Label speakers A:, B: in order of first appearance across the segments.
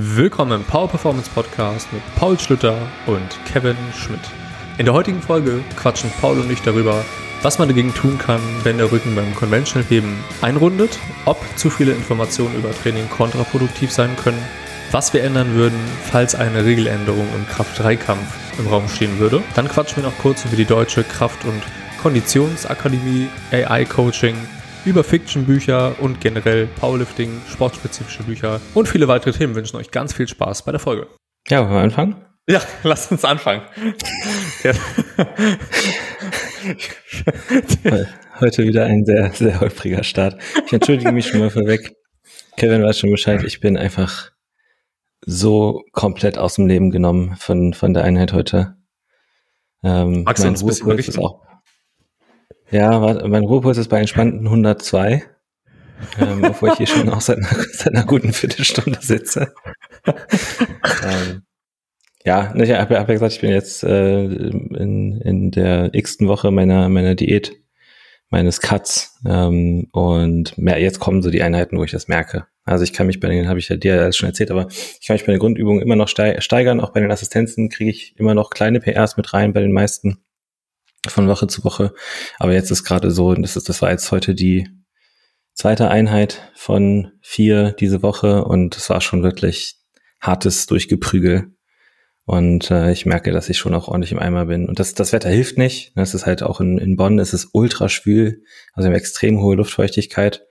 A: Willkommen im Power Performance Podcast mit Paul Schlüter und Kevin Schmidt. In der heutigen Folge quatschen Paul und ich darüber, was man dagegen tun kann, wenn der Rücken beim Conventional Heben einrundet, ob zu viele Informationen über Training kontraproduktiv sein können, was wir ändern würden, falls eine Regeländerung im Kraft-3-Kampf im Raum stehen würde. Dann quatschen wir noch kurz über die deutsche Kraft- und Konditionsakademie, AI-Coaching, über Fiction-Bücher und generell Powerlifting, sportspezifische Bücher und viele weitere Themen wünschen euch ganz viel Spaß bei der Folge.
B: Ja, wollen wir anfangen?
A: Ja, lasst uns anfangen.
B: Heute wieder ein sehr, sehr holpriger Start. Ich entschuldige mich schon mal vorweg. Kevin weiß schon Bescheid. Ich bin einfach so komplett aus dem Leben genommen von, von der Einheit heute.
A: Ähm, Magst mein Ruhepuls ist auch
B: ja, mein Ruhepuls ist bei entspannten 102. ähm, obwohl ich hier schon auch seit einer, seit einer guten Viertelstunde sitze. ähm, ja, ich habe hab ja gesagt, ich bin jetzt äh, in, in der x-ten Woche meiner, meiner Diät, meines Cuts. Ähm, und mehr, jetzt kommen so die Einheiten, wo ich das merke. Also ich kann mich bei den, habe ich ja dir alles schon erzählt, aber ich kann mich bei den Grundübungen immer noch steigern. Auch bei den Assistenzen kriege ich immer noch kleine PRs mit rein bei den meisten von Woche zu Woche. Aber jetzt ist gerade so, das ist, das war jetzt heute die zweite Einheit von vier diese Woche und es war schon wirklich hartes Durchgeprügel. Und äh, ich merke, dass ich schon auch ordentlich im Eimer bin. Und das, das Wetter hilft nicht. Das ist halt auch in, in Bonn, es ist ultra schwül, also wir haben extrem hohe Luftfeuchtigkeit.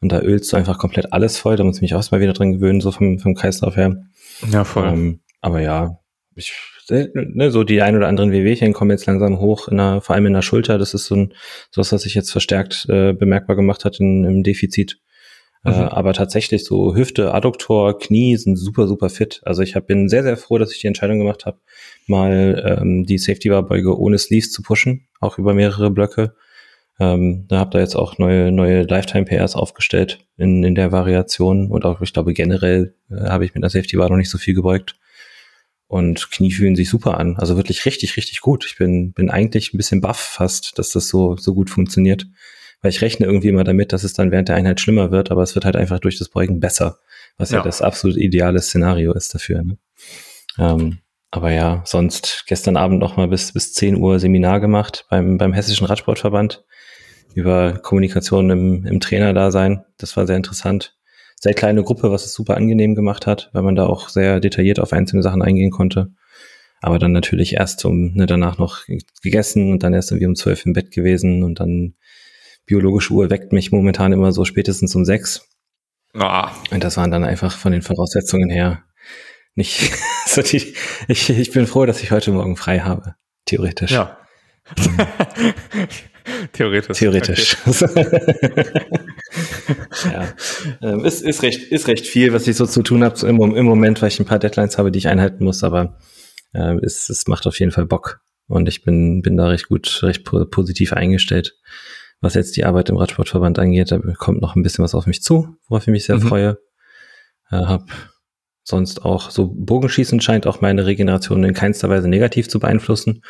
B: Und da ölst du einfach komplett alles voll. Da muss ich mich auch mal wieder drin gewöhnen, so vom, vom Kreislauf her.
A: Ja, voll. Ähm,
B: aber ja, ich ne, so die ein oder anderen Wehwehchen kommen jetzt langsam hoch, in der, vor allem in der Schulter. Das ist so ein, so was, was sich jetzt verstärkt äh, bemerkbar gemacht hat in, im Defizit. Äh, mhm. Äh, aber tatsächlich so Hüfte, Adduktor, Knie sind super, super fit. Also ich hab, bin sehr, sehr froh, dass ich die Entscheidung gemacht habe, mal ähm, die Safety Bar Beuge ohne Sleeves zu pushen, auch über mehrere Blöcke. Ähm, da habt ihr jetzt auch neue, neue Lifetime PRs aufgestellt in, in der Variation und auch, ich glaube, generell äh, habe ich mit der Safety Bar noch nicht so viel gebeugt. Und Knie fühlen sich super an. Also wirklich richtig, richtig gut. Ich bin, bin eigentlich ein bisschen baff fast, dass das so, so gut funktioniert. Weil ich rechne irgendwie immer damit, dass es dann während der Einheit schlimmer wird, aber es wird halt einfach durch das Beugen besser. Was ja, ja das absolut ideale Szenario ist dafür. Ne? Ähm, aber ja, sonst gestern Abend noch mal bis, bis 10 Uhr Seminar gemacht beim, beim Hessischen Radsportverband über Kommunikation im, im Trainerdasein. Das war sehr interessant sehr kleine Gruppe, was es super angenehm gemacht hat, weil man da auch sehr detailliert auf einzelne Sachen eingehen konnte. Aber dann natürlich erst um, ne, danach noch gegessen und dann erst irgendwie um zwölf im Bett gewesen und dann biologische Uhr weckt mich momentan immer so spätestens um sechs. Ah. Und das waren dann einfach von den Voraussetzungen her nicht so die, ich, ich bin froh, dass ich heute Morgen frei habe, theoretisch.
A: Ja. Theoretisch.
B: Theoretisch. Okay. ja. Ähm, ist, ist, recht, ist recht viel, was ich so zu tun habe im, im Moment, weil ich ein paar Deadlines habe, die ich einhalten muss, aber äh, es, es macht auf jeden Fall Bock. Und ich bin, bin da recht gut, recht positiv eingestellt. Was jetzt die Arbeit im Radsportverband angeht, da kommt noch ein bisschen was auf mich zu, worauf ich mich sehr mhm. freue. Äh, hab sonst auch so Bogenschießen scheint auch meine Regeneration in keinster Weise negativ zu beeinflussen.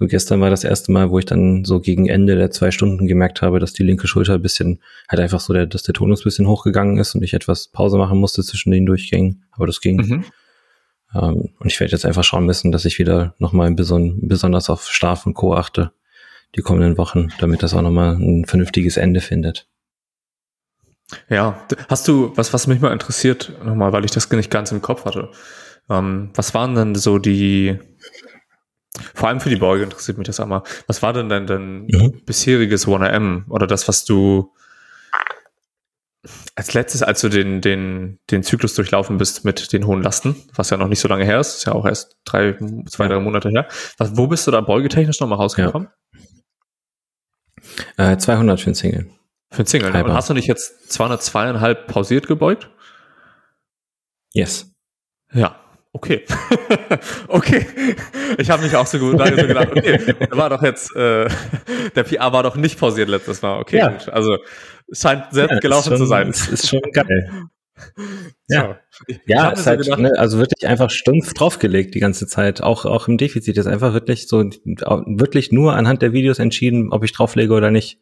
B: So gestern war das erste Mal, wo ich dann so gegen Ende der zwei Stunden gemerkt habe, dass die linke Schulter ein bisschen, halt einfach so, der, dass der Tonus ein bisschen hochgegangen ist und ich etwas Pause machen musste zwischen den Durchgängen. Aber das ging. Mhm. Ähm, und ich werde jetzt einfach schauen müssen, dass ich wieder nochmal beson besonders auf Schlaf und Co. achte die kommenden Wochen, damit das auch nochmal ein vernünftiges Ende findet.
A: Ja, hast du, was, was mich mal interessiert, nochmal, weil ich das nicht ganz im Kopf hatte. Ähm, was waren denn so die, vor allem für die Beuge interessiert mich das einmal, was war denn dein, dein mhm. bisheriges 1AM oder das, was du als letztes, als du den, den, den Zyklus durchlaufen bist mit den hohen Lasten, was ja noch nicht so lange her ist, ist ja auch erst drei, zwei, drei Monate her. Was, wo bist du da beugetechnisch nochmal rausgekommen?
B: Ja. Äh, 200 für den Single.
A: Für den Single. Ne? Und hast du nicht jetzt 202,5 pausiert gebeugt?
B: Yes.
A: Ja, okay. okay. Ich habe mich auch so gut so gedacht, okay, der war doch jetzt, äh, der PR war doch nicht pausiert letztes Mal. Okay, ja. Also scheint sehr ja, gelaufen
B: schon,
A: zu sein.
B: Ist, ist schon geil. Ja, so. ja, ist halt, ne, also wirklich einfach stumpf draufgelegt die ganze Zeit. Auch, auch im Defizit ist einfach wirklich so, wirklich nur anhand der Videos entschieden, ob ich drauflege oder nicht.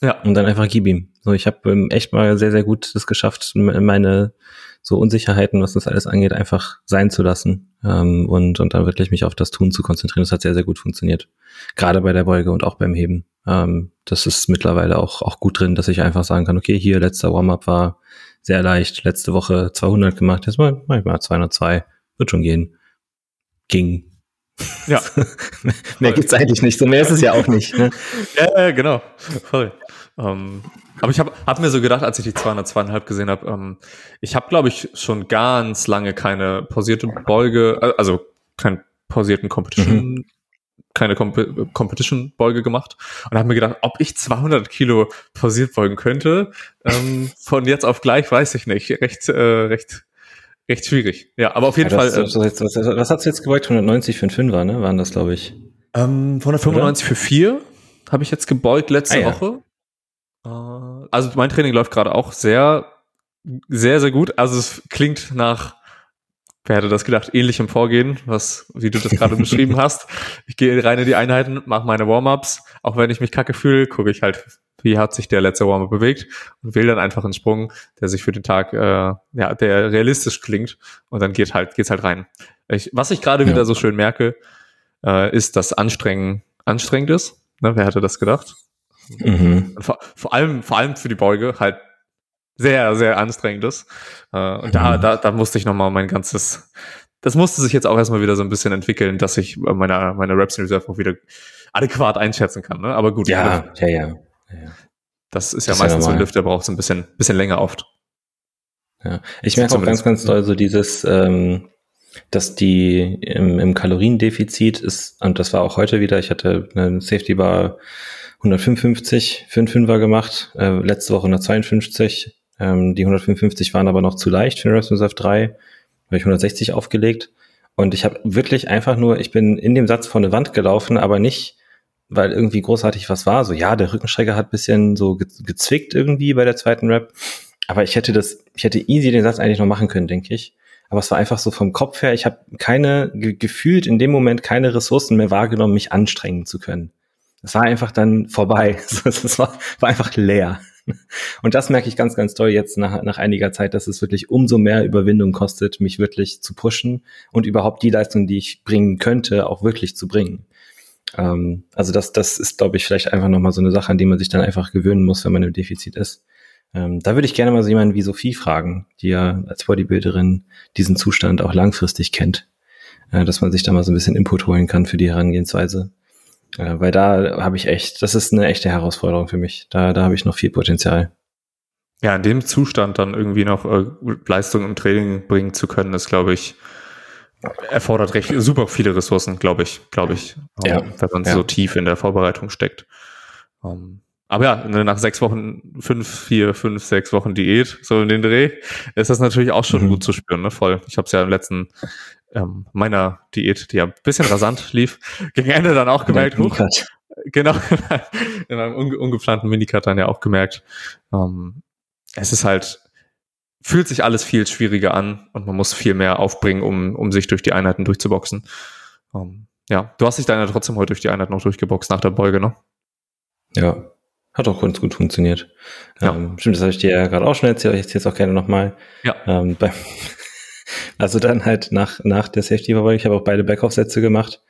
B: Ja. Und dann einfach gib ihm. So, ich habe ähm, echt mal sehr, sehr gut das geschafft, meine so Unsicherheiten, was das alles angeht, einfach sein zu lassen ähm, und, und dann wirklich mich auf das Tun zu konzentrieren. Das hat sehr, sehr gut funktioniert. Gerade bei der Beuge und auch beim Heben. Ähm, das ist mittlerweile auch, auch gut drin, dass ich einfach sagen kann, okay, hier letzter Warm-up war sehr leicht, letzte Woche 200 gemacht, jetzt mal, mal 202, wird schon gehen. Ging.
A: Ja.
B: mehr gibt's eigentlich nicht, so mehr ist es ja auch nicht. Ne?
A: ja, genau. Voll. Ähm, aber ich habe hab mir so gedacht, als ich die 202,5 gesehen habe, ähm, ich habe, glaube ich, schon ganz lange keine pausierte Beuge, äh, also keinen pausierten Competition, mhm. keine Comp Competition-Beuge gemacht und habe mir gedacht, ob ich 200 Kilo pausiert beugen könnte, ähm, von jetzt auf gleich weiß ich nicht. Recht, äh, recht, recht schwierig. Ja, aber auf jeden ja,
B: Fall. Was, was, was hast du jetzt gebeugt? 190 für ein Fünfer, ne? Waren das, glaube ich.
A: Ähm, 195 Oder? für vier habe ich jetzt gebeugt letzte ah, ja. Woche. Äh, also mein Training läuft gerade auch sehr, sehr, sehr gut. Also es klingt nach, wer hätte das gedacht, ähnlichem Vorgehen, was, wie du das gerade beschrieben hast. Ich gehe rein in die Einheiten, mache meine Warm-ups. Auch wenn ich mich kacke fühle, gucke ich halt, wie hat sich der letzte Warm-up bewegt und wähle dann einfach einen Sprung, der sich für den Tag, äh, ja, der realistisch klingt und dann geht halt, geht's halt rein. Ich, was ich gerade ja. wieder so schön merke, äh, ist, dass Anstrengen anstrengend ist. Ne, wer hätte das gedacht? Mhm. Vor, vor, allem, vor allem für die Beuge halt sehr, sehr anstrengend ist. Äh, und mhm. da, da, da musste ich nochmal mein ganzes, das musste sich jetzt auch erstmal wieder so ein bisschen entwickeln, dass ich meine, meine Reps in Reserve auch wieder adäquat einschätzen kann. Ne? Aber gut.
B: Ja, ja, ja, ja.
A: Das ist ja das meistens ist ja so ein Lift, der braucht so ein bisschen, bisschen länger oft.
B: Ja, ich merke auch ganz, ganz doll so dieses, ähm, dass die im, im Kaloriendefizit ist, und das war auch heute wieder, ich hatte eine Safety Bar 155 für einen Fünfer gemacht, äh, letzte Woche 152. Ähm, die 155 waren aber noch zu leicht für den Rest Reserve 3, habe ich 160 aufgelegt. Und ich habe wirklich einfach nur, ich bin in dem Satz vor eine Wand gelaufen, aber nicht, weil irgendwie großartig was war. So, ja, der Rückenstrecker hat bisschen so gezwickt irgendwie bei der zweiten Rap. Aber ich hätte das, ich hätte easy den Satz eigentlich noch machen können, denke ich. Aber es war einfach so vom Kopf her, ich habe keine, gefühlt in dem Moment keine Ressourcen mehr wahrgenommen, mich anstrengen zu können. Es war einfach dann vorbei. Es war, war einfach leer. Und das merke ich ganz, ganz toll jetzt nach, nach einiger Zeit, dass es wirklich umso mehr Überwindung kostet, mich wirklich zu pushen und überhaupt die Leistung, die ich bringen könnte, auch wirklich zu bringen. Ähm, also das, das ist, glaube ich, vielleicht einfach nochmal so eine Sache, an die man sich dann einfach gewöhnen muss, wenn man im Defizit ist. Ähm, da würde ich gerne mal so jemanden wie Sophie fragen, die ja als Bodybuilderin diesen Zustand auch langfristig kennt, äh, dass man sich da mal so ein bisschen Input holen kann für die Herangehensweise. Ja, weil da habe ich echt, das ist eine echte Herausforderung für mich. Da, da habe ich noch viel Potenzial.
A: Ja, in dem Zustand dann irgendwie noch äh, Leistung im Training bringen zu können, ist, glaube ich, erfordert recht super viele Ressourcen, glaube ich, glaube ich,
B: ja.
A: wenn man
B: ja.
A: so tief in der Vorbereitung steckt. Um, ähm, aber ja, ne, nach sechs Wochen, fünf, vier, fünf, sechs Wochen Diät, so in den Dreh, ist das natürlich auch schon mhm. gut zu spüren, ne? Voll. Ich habe es ja im letzten ähm, meiner Diät, die ja ein bisschen rasant lief, gegen Ende dann auch gemerkt, huch, genau, in einem unge ungeplanten Minicut dann ja auch gemerkt, ähm, es ist halt, fühlt sich alles viel schwieriger an und man muss viel mehr aufbringen, um, um sich durch die Einheiten durchzuboxen. Ähm, ja, du hast dich dann ja trotzdem heute durch die Einheit noch durchgeboxt nach der Beuge, ne?
B: Ja, hat auch ganz gut funktioniert. Ja. Ähm, stimmt, das habe ich dir ja gerade auch schon erzählt, ich erzähle es auch gerne nochmal.
A: Ja.
B: Ähm, beim, also dann halt nach, nach der Safety Verbeugung, ich habe auch beide Backoff-Sätze gemacht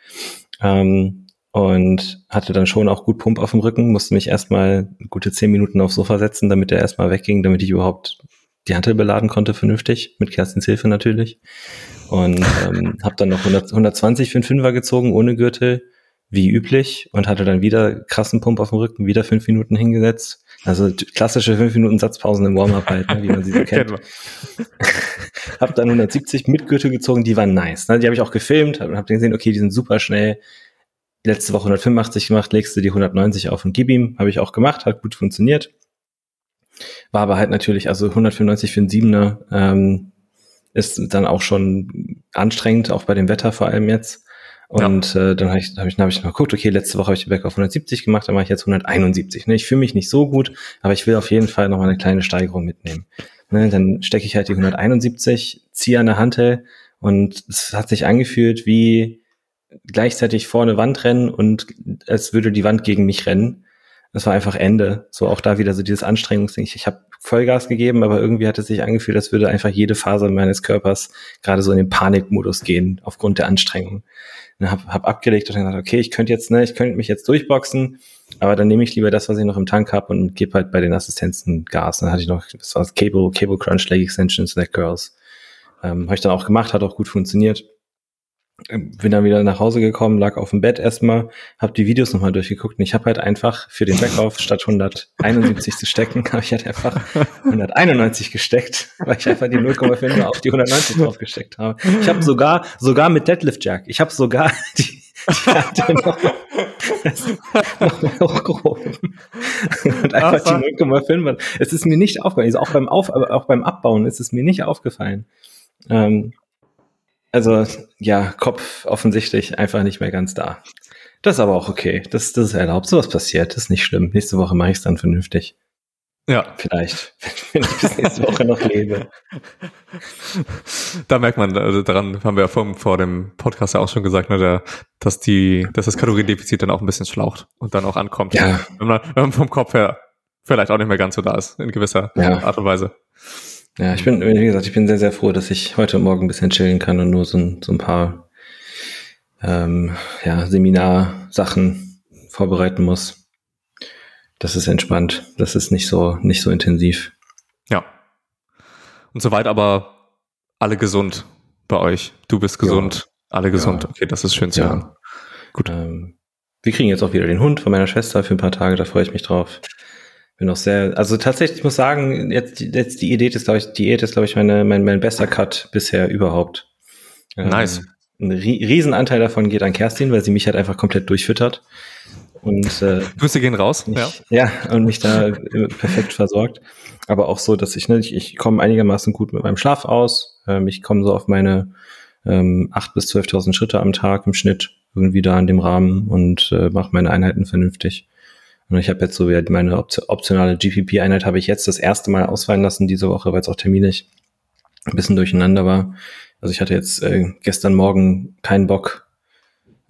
B: ähm, und hatte dann schon auch gut Pump auf dem Rücken, musste mich erstmal gute zehn Minuten aufs Sofa setzen, damit er erstmal wegging, damit ich überhaupt die Hantel beladen konnte vernünftig, mit Kerstins Hilfe natürlich. Und ähm, habe dann noch 100, 120 für einen Fünfer gezogen, ohne Gürtel, wie üblich, und hatte dann wieder krassen Pump auf dem Rücken, wieder fünf Minuten hingesetzt also klassische 5 Minuten Satzpausen im Warm-up halt, ne, wie man sie so kennt. Hab dann 170 mit Gürtel gezogen, die waren nice. Ne? Die habe ich auch gefilmt und hab gesehen, okay, die sind super schnell. Letzte Woche 185 gemacht, legst du die 190 auf und gib ihm. Habe ich auch gemacht, hat gut funktioniert. War aber halt natürlich, also 195 für einen Siebener ähm, ist dann auch schon anstrengend, auch bei dem Wetter vor allem jetzt. Und ja. äh, dann habe ich, hab ich, hab ich mal geguckt, okay, letzte Woche habe ich die Back auf 170 gemacht, dann mache ich jetzt 171. Ne? Ich fühle mich nicht so gut, aber ich will auf jeden Fall noch mal eine kleine Steigerung mitnehmen. Ne? Dann stecke ich halt die 171, ziehe an der Hantel und es hat sich angefühlt wie gleichzeitig vor eine Wand rennen und als würde die Wand gegen mich rennen. es war einfach Ende. So auch da wieder so dieses Anstrengungsding. Ich, ich habe Vollgas gegeben, aber irgendwie hat es sich angefühlt, als würde einfach jede Phase meines Körpers gerade so in den Panikmodus gehen aufgrund der Anstrengung. Und hab, hab abgelegt und gesagt, okay, ich könnte jetzt, ne, ich könnte mich jetzt durchboxen, aber dann nehme ich lieber das, was ich noch im Tank habe und gebe halt bei den Assistenzen Gas. Dann hatte ich noch, das war das Cable, Cable Crunch, Leg Extensions, Leg Curls. Ähm, habe ich dann auch gemacht, hat auch gut funktioniert bin dann wieder nach Hause gekommen, lag auf dem Bett erstmal, habe die Videos nochmal durchgeguckt und ich habe halt einfach für den Backoff statt 171 zu stecken, habe ich halt einfach 191 gesteckt, weil ich einfach die 0,5 auf die 190 drauf gesteckt habe. Ich habe sogar sogar mit Deadlift Jack, ich habe sogar die, die Kante noch, noch mal hochgehoben und einfach Ach, die 0,5. Es ist mir nicht aufgefallen, also auch beim Auf, aber auch beim Abbauen ist es mir nicht aufgefallen. Ähm, also ja, Kopf offensichtlich einfach nicht mehr ganz da. Das ist aber auch okay. Das, das ist erlaubt. So was passiert. Das ist nicht schlimm. Nächste Woche mache ich es dann vernünftig. Ja. Vielleicht, wenn ich bis nächste Woche noch lebe.
A: Da merkt man, also daran haben wir ja vor, vor dem Podcast ja auch schon gesagt, ne, der, dass die, dass das Kaloriendefizit dann auch ein bisschen schlaucht und dann auch ankommt. Ja. Wenn man, wenn man vom Kopf her vielleicht auch nicht mehr ganz so da ist, in gewisser ja. Art und Weise.
B: Ja, ich bin, wie gesagt, ich bin sehr, sehr froh, dass ich heute Morgen ein bisschen chillen kann und nur so ein, so ein paar ähm, ja, Seminarsachen vorbereiten muss. Das ist entspannt. Das ist nicht so, nicht so intensiv.
A: Ja. Und soweit aber alle gesund bei euch. Du bist gesund, ja. alle gesund. Ja. Okay, das ist schön zu ja. hören.
B: Gut. Ähm, wir kriegen jetzt auch wieder den Hund von meiner Schwester für ein paar Tage, da freue ich mich drauf bin auch sehr, also tatsächlich, ich muss sagen, jetzt, jetzt die Idee ist, glaube ich, Diät ist, glaube ich, meine, mein, mein bester Cut bisher überhaupt.
A: Ähm, nice.
B: Ein Riesenanteil davon geht an Kerstin, weil sie mich halt einfach komplett durchfüttert. Und,
A: äh, Grüße gehen raus.
B: Mich, ja. ja, und mich da perfekt versorgt. Aber auch so, dass ich, ne, ich, ich komme einigermaßen gut mit meinem Schlaf aus. Ähm, ich komme so auf meine ähm, 8.000 bis 12.000 Schritte am Tag im Schnitt irgendwie da in dem Rahmen und äh, mache meine Einheiten vernünftig. Und ich habe jetzt so wieder meine optionale GPP-Einheit habe ich jetzt das erste Mal ausfallen lassen diese Woche, weil es auch terminlich ein bisschen durcheinander war. Also ich hatte jetzt äh, gestern Morgen keinen Bock,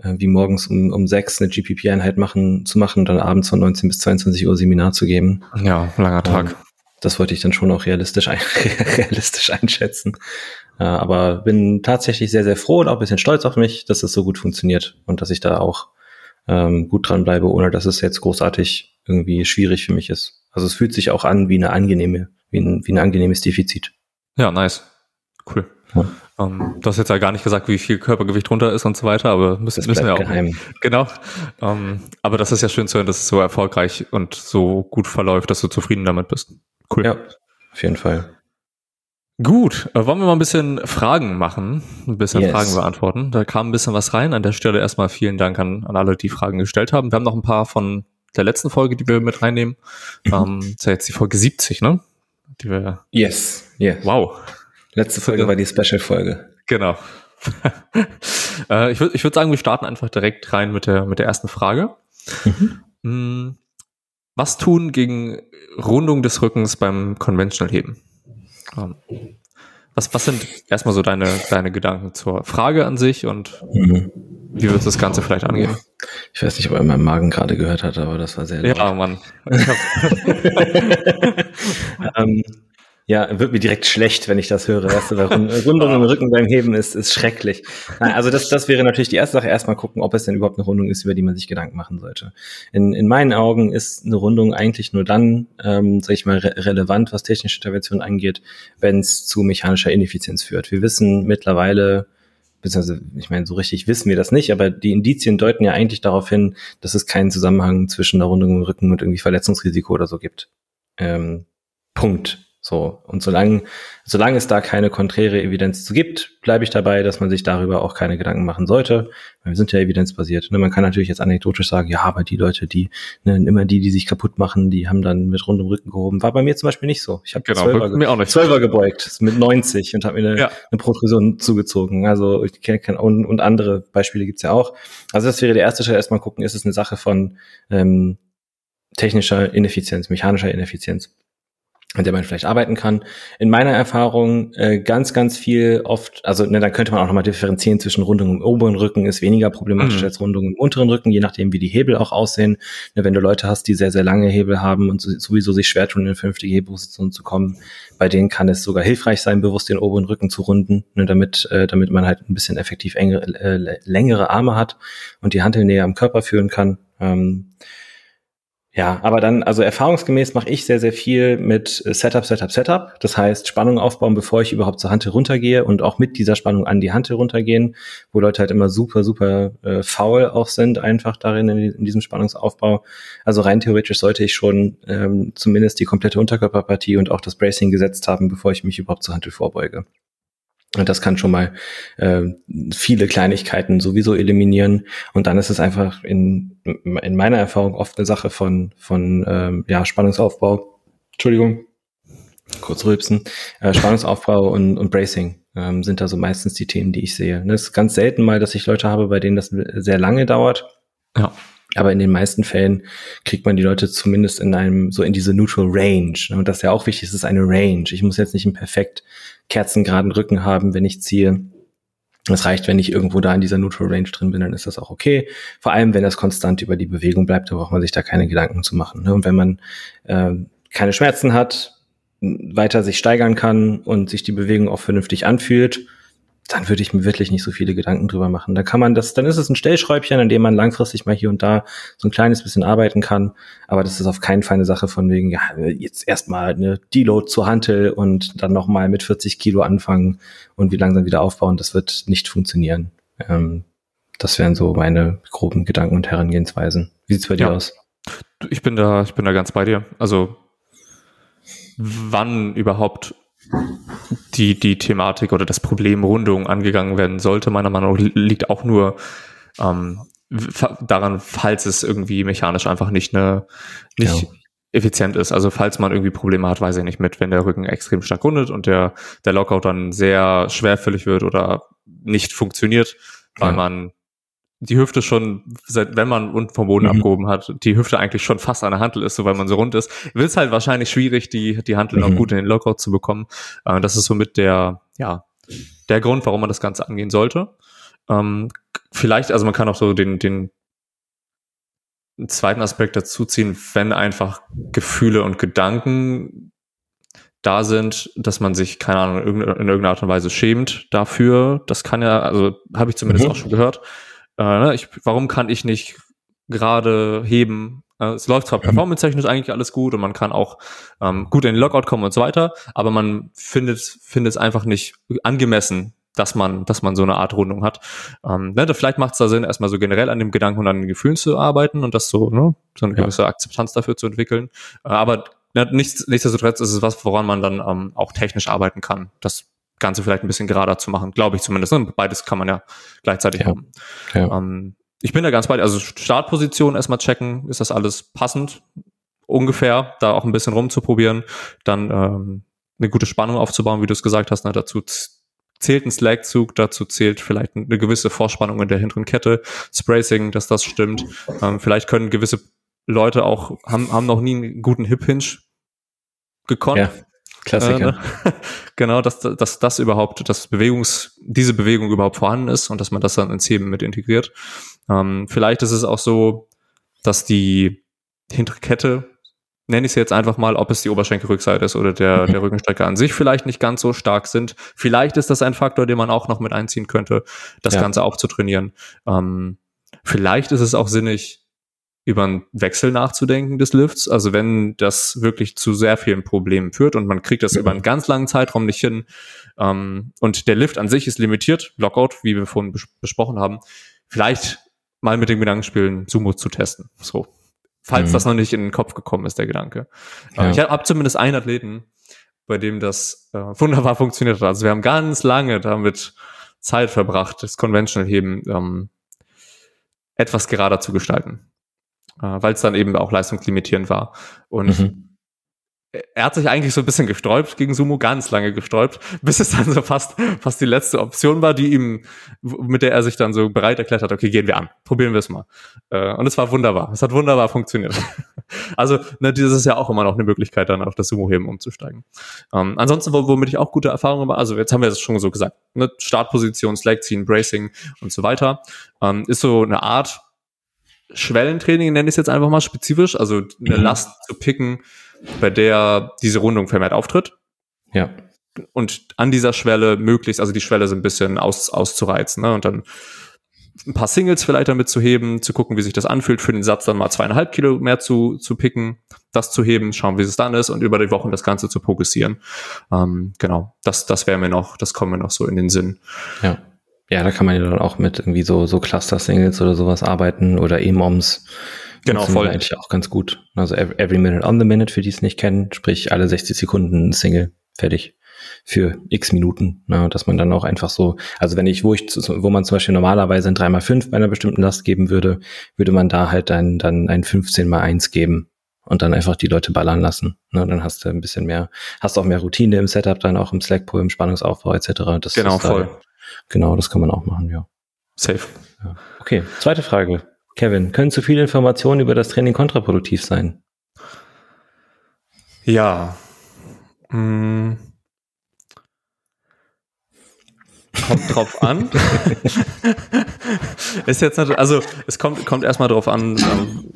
B: äh, wie morgens um, um sechs eine GPP-Einheit machen, zu machen und dann abends von 19 bis 22 Uhr Seminar zu geben.
A: Ja, langer Tag. Ähm,
B: das wollte ich dann schon auch realistisch, ein, realistisch einschätzen. Äh, aber bin tatsächlich sehr, sehr froh und auch ein bisschen stolz auf mich, dass es so gut funktioniert und dass ich da auch ähm, gut dran bleibe, ohne dass es jetzt großartig irgendwie schwierig für mich ist. Also es fühlt sich auch an wie eine angenehme, wie ein, wie ein angenehmes Defizit.
A: Ja, nice. Cool. Ja. Ähm, du hast jetzt ja gar nicht gesagt, wie viel Körpergewicht runter ist und so weiter, aber müssen, müssen wir auch. Geheim. Genau. Ähm, aber das ist ja schön zu hören, dass es so erfolgreich und so gut verläuft, dass du zufrieden damit bist.
B: Cool. Ja, auf jeden Fall.
A: Gut, äh, wollen wir mal ein bisschen Fragen machen, ein bisschen yes. Fragen beantworten. Da kam ein bisschen was rein. An der Stelle erstmal vielen Dank an, an alle, die Fragen gestellt haben. Wir haben noch ein paar von der letzten Folge, die wir mit reinnehmen. Mhm. Ähm, das ist ja jetzt die Folge 70, ne?
B: Die wir yes, yes.
A: Wow.
B: Letzte Folge war die Special-Folge.
A: Genau. äh, ich würde ich würd sagen, wir starten einfach direkt rein mit der, mit der ersten Frage. Mhm. Mm, was tun gegen Rundung des Rückens beim Conventional Heben? Ähm, was, was sind erstmal so deine, deine Gedanken zur Frage an sich und mhm. wie wird das Ganze vielleicht angehen?
B: Ich weiß nicht, ob er meinen Magen gerade gehört hat, aber das war sehr
A: laut. Ja, Mann.
B: ähm, ja, wird mir direkt schlecht, wenn ich das höre. Weißt du, Rundung im Rücken beim Heben ist, ist schrecklich. Nein, also das, das wäre natürlich die erste Sache. Erstmal gucken, ob es denn überhaupt eine Rundung ist, über die man sich Gedanken machen sollte. In, in meinen Augen ist eine Rundung eigentlich nur dann, ähm, sag ich mal, re relevant, was technische Intervention angeht, wenn es zu mechanischer Ineffizienz führt. Wir wissen mittlerweile, beziehungsweise, ich meine, so richtig wissen wir das nicht, aber die Indizien deuten ja eigentlich darauf hin, dass es keinen Zusammenhang zwischen einer Rundung im Rücken und irgendwie Verletzungsrisiko oder so gibt. Ähm, Punkt. So. Und solange, solange es da keine konträre Evidenz zu gibt, bleibe ich dabei, dass man sich darüber auch keine Gedanken machen sollte. Wir sind ja evidenzbasiert. Ne? Man kann natürlich jetzt anekdotisch sagen, ja, aber die Leute, die, ne, immer die, die sich kaputt machen, die haben dann mit rundem Rücken gehoben. War bei mir zum Beispiel nicht so. Ich habe genau, Zwölfer, mir auch nicht. Zwölfer gebeugt mit 90 und habe mir eine, ja. eine Protrusion zugezogen. Also ich kenne und, und andere Beispiele gibt's ja auch. Also das wäre der erste Schritt, erstmal gucken, ist es eine Sache von ähm, technischer Ineffizienz, mechanischer Ineffizienz. An der man vielleicht arbeiten kann. In meiner Erfahrung äh, ganz, ganz viel oft, also ne, dann könnte man auch nochmal differenzieren zwischen Rundung im oberen Rücken ist weniger problematisch mhm. als Rundung im unteren Rücken, je nachdem, wie die Hebel auch aussehen. Ne, wenn du Leute hast, die sehr, sehr lange Hebel haben und sowieso sich schwer tun, in eine vernünftige Hebelposition zu kommen, bei denen kann es sogar hilfreich sein, bewusst den oberen Rücken zu runden, ne, damit, äh, damit man halt ein bisschen effektiv enge, äh, längere Arme hat und die Hantel näher am Körper führen kann. Ähm, ja, aber dann, also erfahrungsgemäß mache ich sehr, sehr viel mit äh, Setup, Setup, Setup. Das heißt, Spannung aufbauen, bevor ich überhaupt zur Hand runtergehe und auch mit dieser Spannung an die Hand runtergehen, wo Leute halt immer super, super äh, faul auch sind, einfach darin in, in, diesem Spannungsaufbau. Also rein theoretisch sollte ich schon ähm, zumindest die komplette Unterkörperpartie und auch das Bracing gesetzt haben, bevor ich mich überhaupt zur Hand vorbeuge. Und das kann schon mal äh, viele Kleinigkeiten sowieso eliminieren. Und dann ist es einfach in, in meiner Erfahrung oft eine Sache von, von ähm, ja, Spannungsaufbau. Entschuldigung, kurz rülpsen. Äh, Spannungsaufbau und, und Bracing ähm, sind da so meistens die Themen, die ich sehe. Es ist ganz selten mal, dass ich Leute habe, bei denen das sehr lange dauert. Ja. Aber in den meisten Fällen kriegt man die Leute zumindest in einem, so in diese Neutral Range. Und das ist ja auch wichtig, es ist eine Range. Ich muss jetzt nicht einen perfekt kerzengeraden Rücken haben, wenn ich ziehe. Es reicht, wenn ich irgendwo da in dieser Neutral Range drin bin, dann ist das auch okay. Vor allem, wenn das konstant über die Bewegung bleibt, da braucht man sich da keine Gedanken zu machen. Ne? Und wenn man äh, keine Schmerzen hat, weiter sich steigern kann und sich die Bewegung auch vernünftig anfühlt, dann würde ich mir wirklich nicht so viele Gedanken drüber machen. Da kann man das, dann ist es ein Stellschräubchen, an dem man langfristig mal hier und da so ein kleines bisschen arbeiten kann. Aber das ist auf keinen Fall eine Sache von wegen, ja, jetzt erstmal eine Deload zur Hantel und dann nochmal mit 40 Kilo anfangen und wie langsam wieder aufbauen. Das wird nicht funktionieren. Ähm, das wären so meine groben Gedanken und Herangehensweisen. Wie sieht's bei dir aus?
A: Ich bin da, ich bin da ganz bei dir. Also, wann überhaupt die, die Thematik oder das Problem Rundung angegangen werden sollte, meiner Meinung nach, liegt auch nur ähm, daran, falls es irgendwie mechanisch einfach nicht, ne, nicht ja. effizient ist. Also falls man irgendwie Probleme hat, weiß ich nicht, mit, wenn der Rücken extrem stark rundet und der, der Lockout dann sehr schwerfällig wird oder nicht funktioniert, weil ja. man die Hüfte schon, seit wenn man unten vom Boden mhm. abgehoben hat, die Hüfte eigentlich schon fast an der Hantel ist, so weil man so rund ist, wird es halt wahrscheinlich schwierig, die, die Hantel mhm. noch gut in den Lockout zu bekommen. Äh, das ist somit der, ja, der Grund, warum man das Ganze angehen sollte. Ähm, vielleicht, also man kann auch so den, den zweiten Aspekt dazu ziehen, wenn einfach Gefühle und Gedanken da sind, dass man sich, keine Ahnung, in irgendeiner Art und Weise schämt dafür. Das kann ja, also habe ich zumindest mhm. auch schon gehört äh, ne, ich, warum kann ich nicht gerade heben? Äh, es läuft zwar performance-technisch eigentlich alles gut und man kann auch ähm, gut in den Lockout kommen und so weiter, aber man findet, findet es einfach nicht angemessen, dass man, dass man so eine Art Rundung hat. Ähm, ne, vielleicht macht es da Sinn, erstmal so generell an dem Gedanken und an den Gefühlen zu arbeiten und das so, ne, so eine gewisse ja. Akzeptanz dafür zu entwickeln. Äh, aber ne, nichts, nichtsdestotrotz ist es was, woran man dann ähm, auch technisch arbeiten kann. Das Ganze vielleicht ein bisschen gerader zu machen, glaube ich zumindest. Ne? Beides kann man ja gleichzeitig ja. haben. Ja. Ähm, ich bin da ganz bei. Also Startposition erstmal checken, ist das alles passend? Ungefähr, da auch ein bisschen rumzuprobieren, dann ähm, eine gute Spannung aufzubauen, wie du es gesagt hast. Ne? Dazu zählt ein Slackzug, dazu zählt vielleicht eine gewisse Vorspannung in der hinteren Kette, Spracing, dass das stimmt. Ähm, vielleicht können gewisse Leute auch, haben, haben noch nie einen guten Hip-Hinge gekonnt. Ja. Klassiker. Äh, ne? genau, dass, dass das überhaupt, dass Bewegungs, diese Bewegung überhaupt vorhanden ist und dass man das dann ins Heben mit integriert. Ähm, vielleicht ist es auch so, dass die hintere Kette, nenne ich es jetzt einfach mal, ob es die Oberschenkelrückseite ist oder der, mhm. der Rückenstrecke an sich vielleicht nicht ganz so stark sind. Vielleicht ist das ein Faktor, den man auch noch mit einziehen könnte, das ja. Ganze auch zu trainieren. Ähm, vielleicht ist es auch sinnig, über einen Wechsel nachzudenken des Lifts. Also wenn das wirklich zu sehr vielen Problemen führt und man kriegt das ja. über einen ganz langen Zeitraum nicht hin ähm, und der Lift an sich ist limitiert, Lockout, wie wir vorhin bes besprochen haben, vielleicht mal mit dem Gedanken spielen, Sumo zu testen. So. Falls mhm. das noch nicht in den Kopf gekommen ist, der Gedanke. Ja. Äh, ich habe zumindest einen Athleten, bei dem das äh, wunderbar funktioniert hat. Also wir haben ganz lange damit Zeit verbracht, das Conventional-Heben ähm, etwas gerader zu gestalten weil es dann eben auch leistungslimitierend war. Und mhm. er hat sich eigentlich so ein bisschen gesträubt gegen Sumo, ganz lange gesträubt, bis es dann so fast, fast die letzte Option war, die ihm, mit der er sich dann so bereit erklärt hat, okay, gehen wir an, probieren wir es mal. Äh, und es war wunderbar. Es hat wunderbar funktioniert. also, ne, das ist ja auch immer noch eine Möglichkeit, dann auf das Sumo-Heben umzusteigen. Ähm, ansonsten, womit ich auch gute Erfahrungen habe, also jetzt haben wir das schon so gesagt, ne, Startposition, Slack ziehen, Bracing und so weiter, ähm, ist so eine Art Schwellentraining, nenne ich es jetzt einfach mal spezifisch, also eine mhm. Last zu picken, bei der diese Rundung vermehrt auftritt.
B: Ja.
A: Und an dieser Schwelle möglichst, also die Schwelle so ein bisschen aus, auszureizen, ne? Und dann ein paar Singles vielleicht damit zu heben, zu gucken, wie sich das anfühlt, für den Satz dann mal zweieinhalb Kilo mehr zu, zu picken, das zu heben, schauen, wie es dann ist und über die Wochen das Ganze zu progressieren. Ähm, genau, das, das wäre mir noch, das kommt mir noch so in den Sinn.
B: Ja. Ja, da kann man ja dann auch mit irgendwie so, so Cluster-Singles oder sowas arbeiten oder E-Moms.
A: Genau, voll.
B: Eigentlich auch ganz gut. Also every minute on the minute, für die es nicht kennen, sprich alle 60 Sekunden Single, fertig für x Minuten, ne, dass man dann auch einfach so, also wenn ich, wo ich, wo man zum Beispiel normalerweise ein 3x5 bei einer bestimmten Last geben würde, würde man da halt dann, dann ein 15 mal 1 geben und dann einfach die Leute ballern lassen. Ne, dann hast du ein bisschen mehr, hast auch mehr Routine im Setup, dann auch im Slack-Pool, im Spannungsaufbau etc.
A: Das genau, voll. Da,
B: genau, das kann man auch machen, ja.
A: Safe.
B: Ja. Okay, zweite Frage. Kevin, können zu viele Informationen über das Training kontraproduktiv sein?
A: Ja. Hm. Kommt drauf an. ist jetzt natürlich, also es kommt, kommt erstmal drauf an, ähm,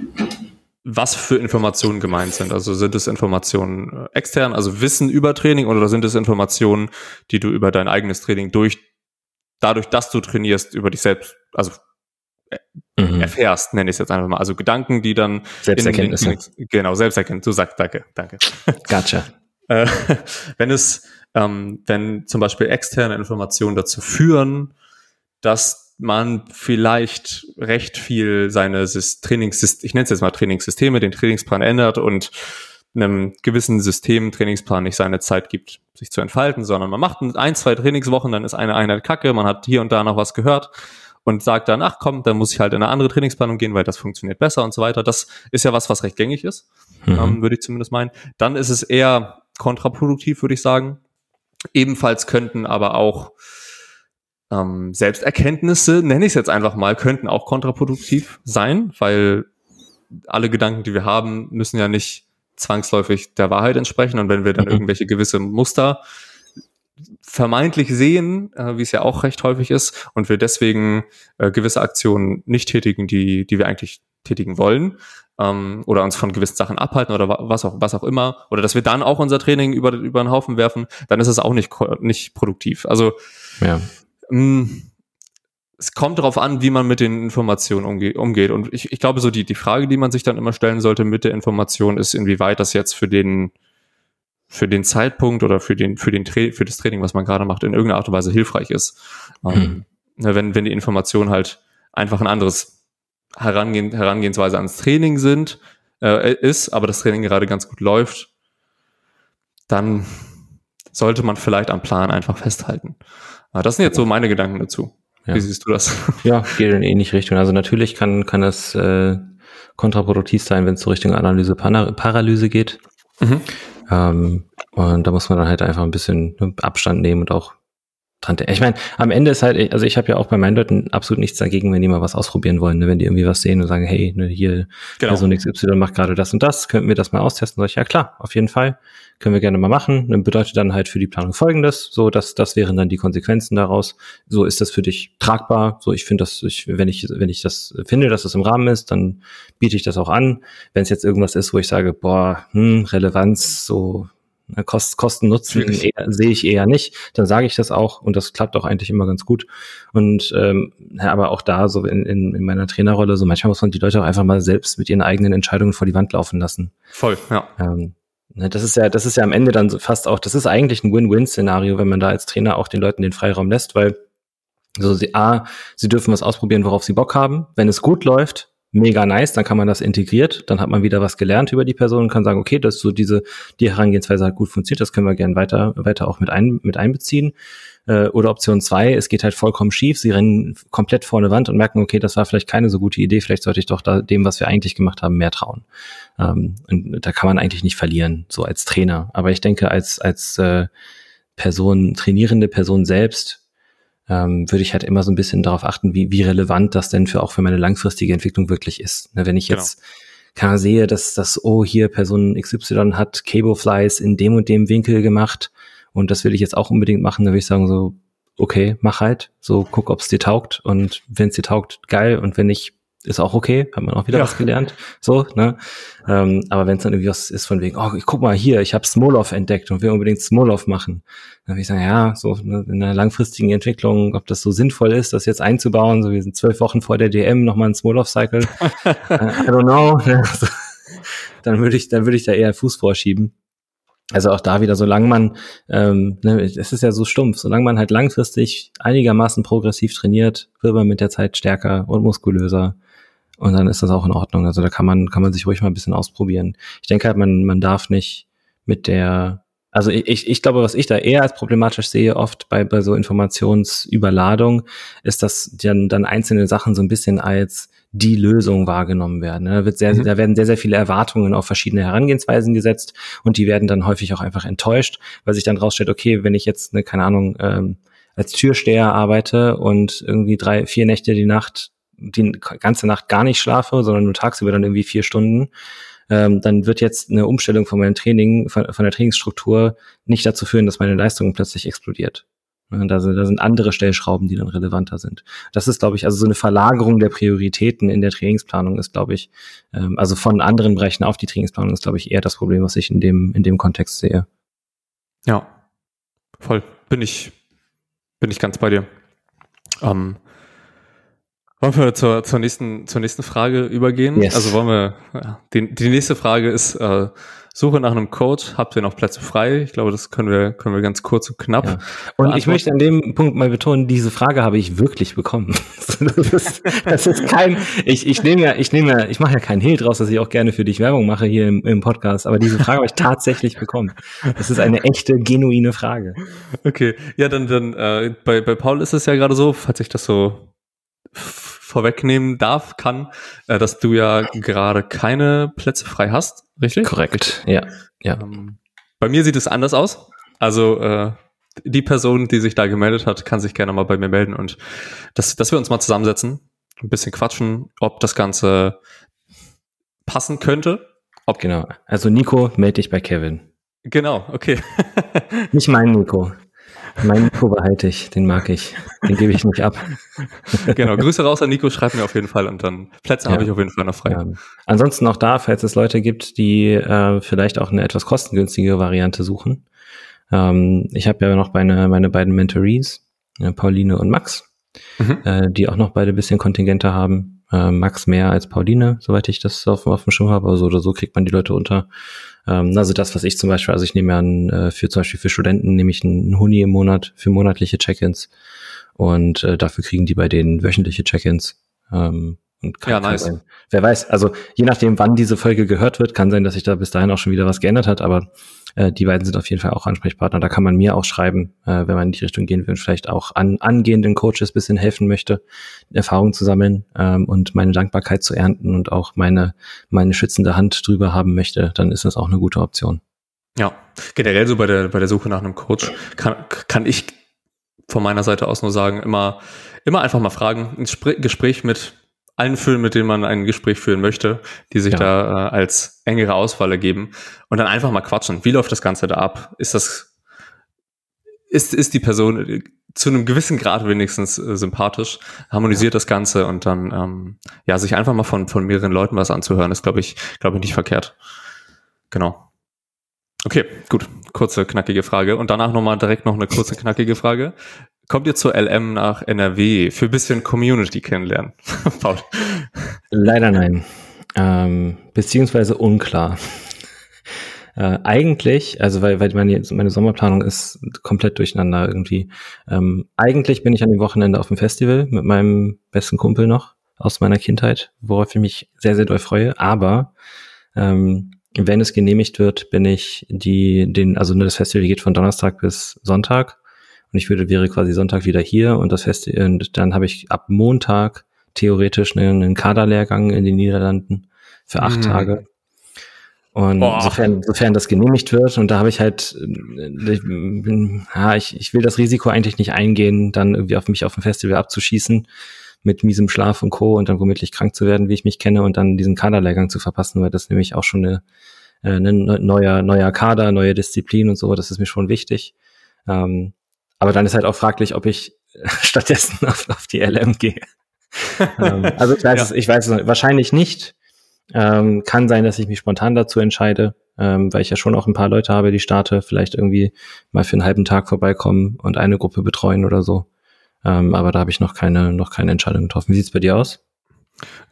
A: was für Informationen gemeint sind. Also sind es Informationen äh, extern, also Wissen über Training oder sind es Informationen, die du über dein eigenes Training durch, dadurch, dass du trainierst, über dich selbst, also äh, mhm. erfährst, nenne ich es jetzt einfach mal. Also Gedanken, die dann
B: Selbsterkenntnisse.
A: In, genau, Selbsterkenntnis. Du sagst, danke, danke.
B: Gotcha.
A: Äh, wenn es, ähm, wenn zum Beispiel externe Informationen dazu führen, dass man vielleicht recht viel seine Trainings, ich nenne es jetzt mal Trainingssysteme, den Trainingsplan ändert und einem gewissen System, Trainingsplan nicht seine Zeit gibt, sich zu entfalten, sondern man macht ein, zwei Trainingswochen, dann ist eine Einheit kacke, man hat hier und da noch was gehört und sagt dann, ach komm, dann muss ich halt in eine andere Trainingsplanung gehen, weil das funktioniert besser und so weiter. Das ist ja was, was recht gängig ist, mhm. ähm, würde ich zumindest meinen. Dann ist es eher kontraproduktiv, würde ich sagen. Ebenfalls könnten aber auch ähm, Selbsterkenntnisse, nenne ich es jetzt einfach mal, könnten auch kontraproduktiv sein, weil alle Gedanken, die wir haben, müssen ja nicht zwangsläufig der Wahrheit entsprechen. Und wenn wir dann mhm. irgendwelche gewisse Muster vermeintlich sehen, äh, wie es ja auch recht häufig ist, und wir deswegen äh, gewisse Aktionen nicht tätigen, die, die wir eigentlich tätigen wollen, ähm, oder uns von gewissen Sachen abhalten oder was auch, was auch immer, oder dass wir dann auch unser Training über, über den Haufen werfen, dann ist es auch nicht, nicht produktiv. Also
B: ja.
A: mh, mm, es kommt darauf an, wie man mit den Informationen umge umgeht. Und ich, ich glaube, so die, die Frage, die man sich dann immer stellen sollte mit der Information, ist, inwieweit das jetzt für den, für den Zeitpunkt oder für den, für den Tra für das Training, was man gerade macht, in irgendeiner Art und Weise hilfreich ist. Hm. Ähm, wenn, wenn die Information halt einfach ein anderes Herangehen, Herangehensweise ans Training sind, äh, ist, aber das Training gerade ganz gut läuft, dann sollte man vielleicht am Plan einfach festhalten. Das sind jetzt so meine Gedanken dazu. Ja. Wie siehst du das?
B: Ja, geht in ähnliche Richtung. Also natürlich kann, kann das äh, kontraproduktiv sein, wenn es so Richtung Analyse, Paralyse geht. Mhm. Ähm, und da muss man dann halt einfach ein bisschen Abstand nehmen und auch dran Ich meine, am Ende ist halt, also ich habe ja auch bei meinen Leuten absolut nichts dagegen, wenn die mal was ausprobieren wollen, ne? wenn die irgendwie was sehen und sagen, hey, ne, hier genau. Person XY macht gerade das und das, könnten wir das mal austesten? Sag ich, ja klar, auf jeden Fall, können wir gerne mal machen. Dann bedeutet dann halt für die Planung folgendes, so dass das wären dann die Konsequenzen daraus. So ist das für dich tragbar. So, ich finde das, ich, wenn ich wenn ich das finde, dass das im Rahmen ist, dann biete ich das auch an. Wenn es jetzt irgendwas ist, wo ich sage, boah, hm, Relevanz, so Ne, Kost, Kosten Nutzen sehe ich eher nicht. Dann sage ich das auch und das klappt auch eigentlich immer ganz gut. Und ähm, ja, aber auch da so in, in, in meiner Trainerrolle so manchmal muss man die Leute auch einfach mal selbst mit ihren eigenen Entscheidungen vor die Wand laufen lassen.
A: Voll, ja.
B: Ähm, das ist ja, das ist ja am Ende dann fast auch, das ist eigentlich ein Win-Win-Szenario, wenn man da als Trainer auch den Leuten den Freiraum lässt, weil so sie A, sie dürfen was ausprobieren, worauf sie Bock haben. Wenn es gut läuft, mega nice, dann kann man das integriert, dann hat man wieder was gelernt über die Person und kann sagen, okay, das ist so diese, die Herangehensweise hat gut funktioniert, das können wir gerne weiter, weiter auch mit, ein, mit einbeziehen. Äh, oder Option zwei, es geht halt vollkommen schief, sie rennen komplett vor eine Wand und merken, okay, das war vielleicht keine so gute Idee, vielleicht sollte ich doch da, dem, was wir eigentlich gemacht haben, mehr trauen. Ähm, und da kann man eigentlich nicht verlieren, so als Trainer. Aber ich denke, als, als äh, Person, trainierende Person selbst, ähm, würde ich halt immer so ein bisschen darauf achten, wie, wie relevant das denn für auch für meine langfristige Entwicklung wirklich ist. Ne, wenn ich genau. jetzt kann sehe, dass das, oh, hier Person XY hat Cable Flies in dem und dem Winkel gemacht und das will ich jetzt auch unbedingt machen, dann würde ich sagen so, okay, mach halt, so guck, ob es dir taugt und wenn es dir taugt, geil und wenn nicht, ist auch okay, hat man auch wieder ja. was gelernt. So, ne? Ähm, aber wenn es dann irgendwie was ist von wegen, oh, ich guck mal hier, ich habe Smolov entdeckt und will unbedingt Smolov machen, dann würde ich sagen, ja, so ne, in einer langfristigen Entwicklung, ob das so sinnvoll ist, das jetzt einzubauen, so wir sind zwölf Wochen vor der DM nochmal ein Smolov-Cycle. uh, I don't know. dann würde ich, dann würde ich da eher Fuß vorschieben. Also auch da wieder, solange man, ähm, ne, es ist ja so stumpf, solange man halt langfristig einigermaßen progressiv trainiert, wird man mit der Zeit stärker und muskulöser und dann ist das auch in Ordnung. Also da kann man, kann man sich ruhig mal ein bisschen ausprobieren. Ich denke halt, man, man darf nicht mit der, also ich, ich glaube, was ich da eher als problematisch sehe, oft bei, bei so Informationsüberladung, ist, dass dann, dann einzelne Sachen so ein bisschen als die Lösung wahrgenommen werden. Da, wird sehr, mhm. da werden sehr, sehr viele Erwartungen auf verschiedene Herangehensweisen gesetzt und die werden dann häufig auch einfach enttäuscht, weil sich dann rausstellt, okay, wenn ich jetzt, ne, keine Ahnung, ähm, als Türsteher arbeite und irgendwie drei, vier Nächte die Nacht die ganze Nacht gar nicht schlafe, sondern nur tagsüber dann irgendwie vier Stunden, ähm, dann wird jetzt eine Umstellung von meinem Training, von, von der Trainingsstruktur nicht dazu führen, dass meine Leistung plötzlich explodiert. Da sind, da sind andere Stellschrauben, die dann relevanter sind. Das ist, glaube ich, also so eine Verlagerung der Prioritäten in der Trainingsplanung ist, glaube ich, ähm, also von anderen Bereichen auf die Trainingsplanung ist, glaube ich, eher das Problem, was ich in dem, in dem Kontext sehe.
A: Ja, voll. Bin ich, bin ich ganz bei dir. Ähm, wollen wir zur, zur, nächsten, zur nächsten Frage übergehen? Yes. Also wollen wir, ja, die, die nächste Frage ist, äh, Suche nach einem Coach, habt ihr noch Plätze frei? Ich glaube, das können wir, können wir ganz kurz und knapp. Ja.
B: Und ich möchte an dem Punkt mal betonen, diese Frage habe ich wirklich bekommen. das, ist, das ist kein, ich, ich nehme ja, ich nehme ja, ich mache ja keinen Hehl draus, dass ich auch gerne für dich Werbung mache hier im, im Podcast, aber diese Frage habe ich tatsächlich bekommen. Das ist eine echte, genuine Frage.
A: Okay, ja, dann, dann, äh, bei, bei Paul ist es ja gerade so, falls ich das so vorwegnehmen darf, kann, äh, dass du ja gerade keine Plätze frei hast, richtig?
B: Korrekt, ja. ja. Ähm,
A: bei mir sieht es anders aus. Also äh, die Person, die sich da gemeldet hat, kann sich gerne mal bei mir melden und dass, dass wir uns mal zusammensetzen, ein bisschen quatschen, ob das Ganze passen könnte.
B: Ob genau. Also Nico, melde dich bei Kevin.
A: Genau, okay.
B: Nicht mein Nico. Mein Nico behalte ich, den mag ich. Den gebe ich nicht ab.
A: genau, Grüße raus an Nico, schreib mir auf jeden Fall und dann Plätze ja. habe ich auf jeden Fall noch frei. Ja.
B: Ansonsten auch da, falls es Leute gibt, die äh, vielleicht auch eine etwas kostengünstige Variante suchen. Ähm, ich habe ja noch meine, meine beiden Mentorees, äh, Pauline und Max, mhm. äh, die auch noch beide bisschen Kontingente haben. Äh, Max mehr als Pauline, soweit ich das auf, auf dem Schirm habe. Also oder so kriegt man die Leute unter. Ähm, also das, was ich zum Beispiel, also ich nehme an, äh, für zum Beispiel für Studenten nehme ich einen Huni im Monat für monatliche Check-ins und äh, dafür kriegen die bei denen wöchentliche Check-ins. Ähm, und kann, ja, nice. Sein. Wer weiß, also je nachdem, wann diese Folge gehört wird, kann sein, dass sich da bis dahin auch schon wieder was geändert hat, aber äh, die beiden sind auf jeden Fall auch Ansprechpartner. Da kann man mir auch schreiben, äh, wenn man in die Richtung gehen will und vielleicht auch an angehenden Coaches bisschen helfen möchte, Erfahrungen zu sammeln ähm, und meine Dankbarkeit zu ernten und auch meine, meine schützende Hand drüber haben möchte, dann ist das auch eine gute Option.
A: Ja, generell so bei der, bei der Suche nach einem Coach kann, kann ich von meiner Seite aus nur sagen, immer, immer einfach mal fragen, ein Gespräch mit allen führen, mit denen man ein Gespräch führen möchte, die sich ja. da äh, als engere Auswahl ergeben und dann einfach mal quatschen. Wie läuft das Ganze da ab? Ist das, ist, ist die Person äh, zu einem gewissen Grad wenigstens äh, sympathisch, harmonisiert ja. das Ganze und dann, ähm, ja, sich einfach mal von, von mehreren Leuten was anzuhören, ist, glaube ich, glaube ich, nicht verkehrt. Genau. Okay, gut. Kurze, knackige Frage. Und danach nochmal direkt noch eine kurze, knackige Frage. Kommt ihr zur LM nach NRW für ein bisschen Community kennenlernen?
B: Paul. Leider nein. Ähm, beziehungsweise unklar. Äh, eigentlich, also weil, weil meine, meine Sommerplanung ist komplett durcheinander irgendwie. Ähm, eigentlich bin ich an dem Wochenende auf dem Festival mit meinem besten Kumpel noch aus meiner Kindheit, worauf ich mich sehr, sehr doll freue. Aber ähm, wenn es genehmigt wird, bin ich die, den, also das Festival geht von Donnerstag bis Sonntag und ich würde, wäre quasi Sonntag wieder hier und das Festival, und dann habe ich ab Montag theoretisch einen, einen Kaderlehrgang in den Niederlanden für acht mhm. Tage. Und sofern, sofern das genehmigt wird, und da habe ich halt, ich, ja, ich, ich will das Risiko eigentlich nicht eingehen, dann irgendwie auf mich auf dem Festival abzuschießen, mit miesem Schlaf und Co. und dann womöglich krank zu werden, wie ich mich kenne, und dann diesen Kaderlehrgang zu verpassen, weil das nämlich auch schon eine, äh, ein ne, neuer, neuer Kader, neue Disziplin und so, das ist mir schon wichtig. Ähm, aber dann ist halt auch fraglich, ob ich stattdessen auf, auf die LM gehe. ähm, also ich weiß, ja. es, ich weiß es wahrscheinlich nicht. Ähm, kann sein, dass ich mich spontan dazu entscheide, ähm, weil ich ja schon auch ein paar Leute habe, die starte, vielleicht irgendwie mal für einen halben Tag vorbeikommen und eine Gruppe betreuen oder so. Ähm, aber da habe ich noch keine, noch keine Entscheidung getroffen. Wie sieht's bei dir aus?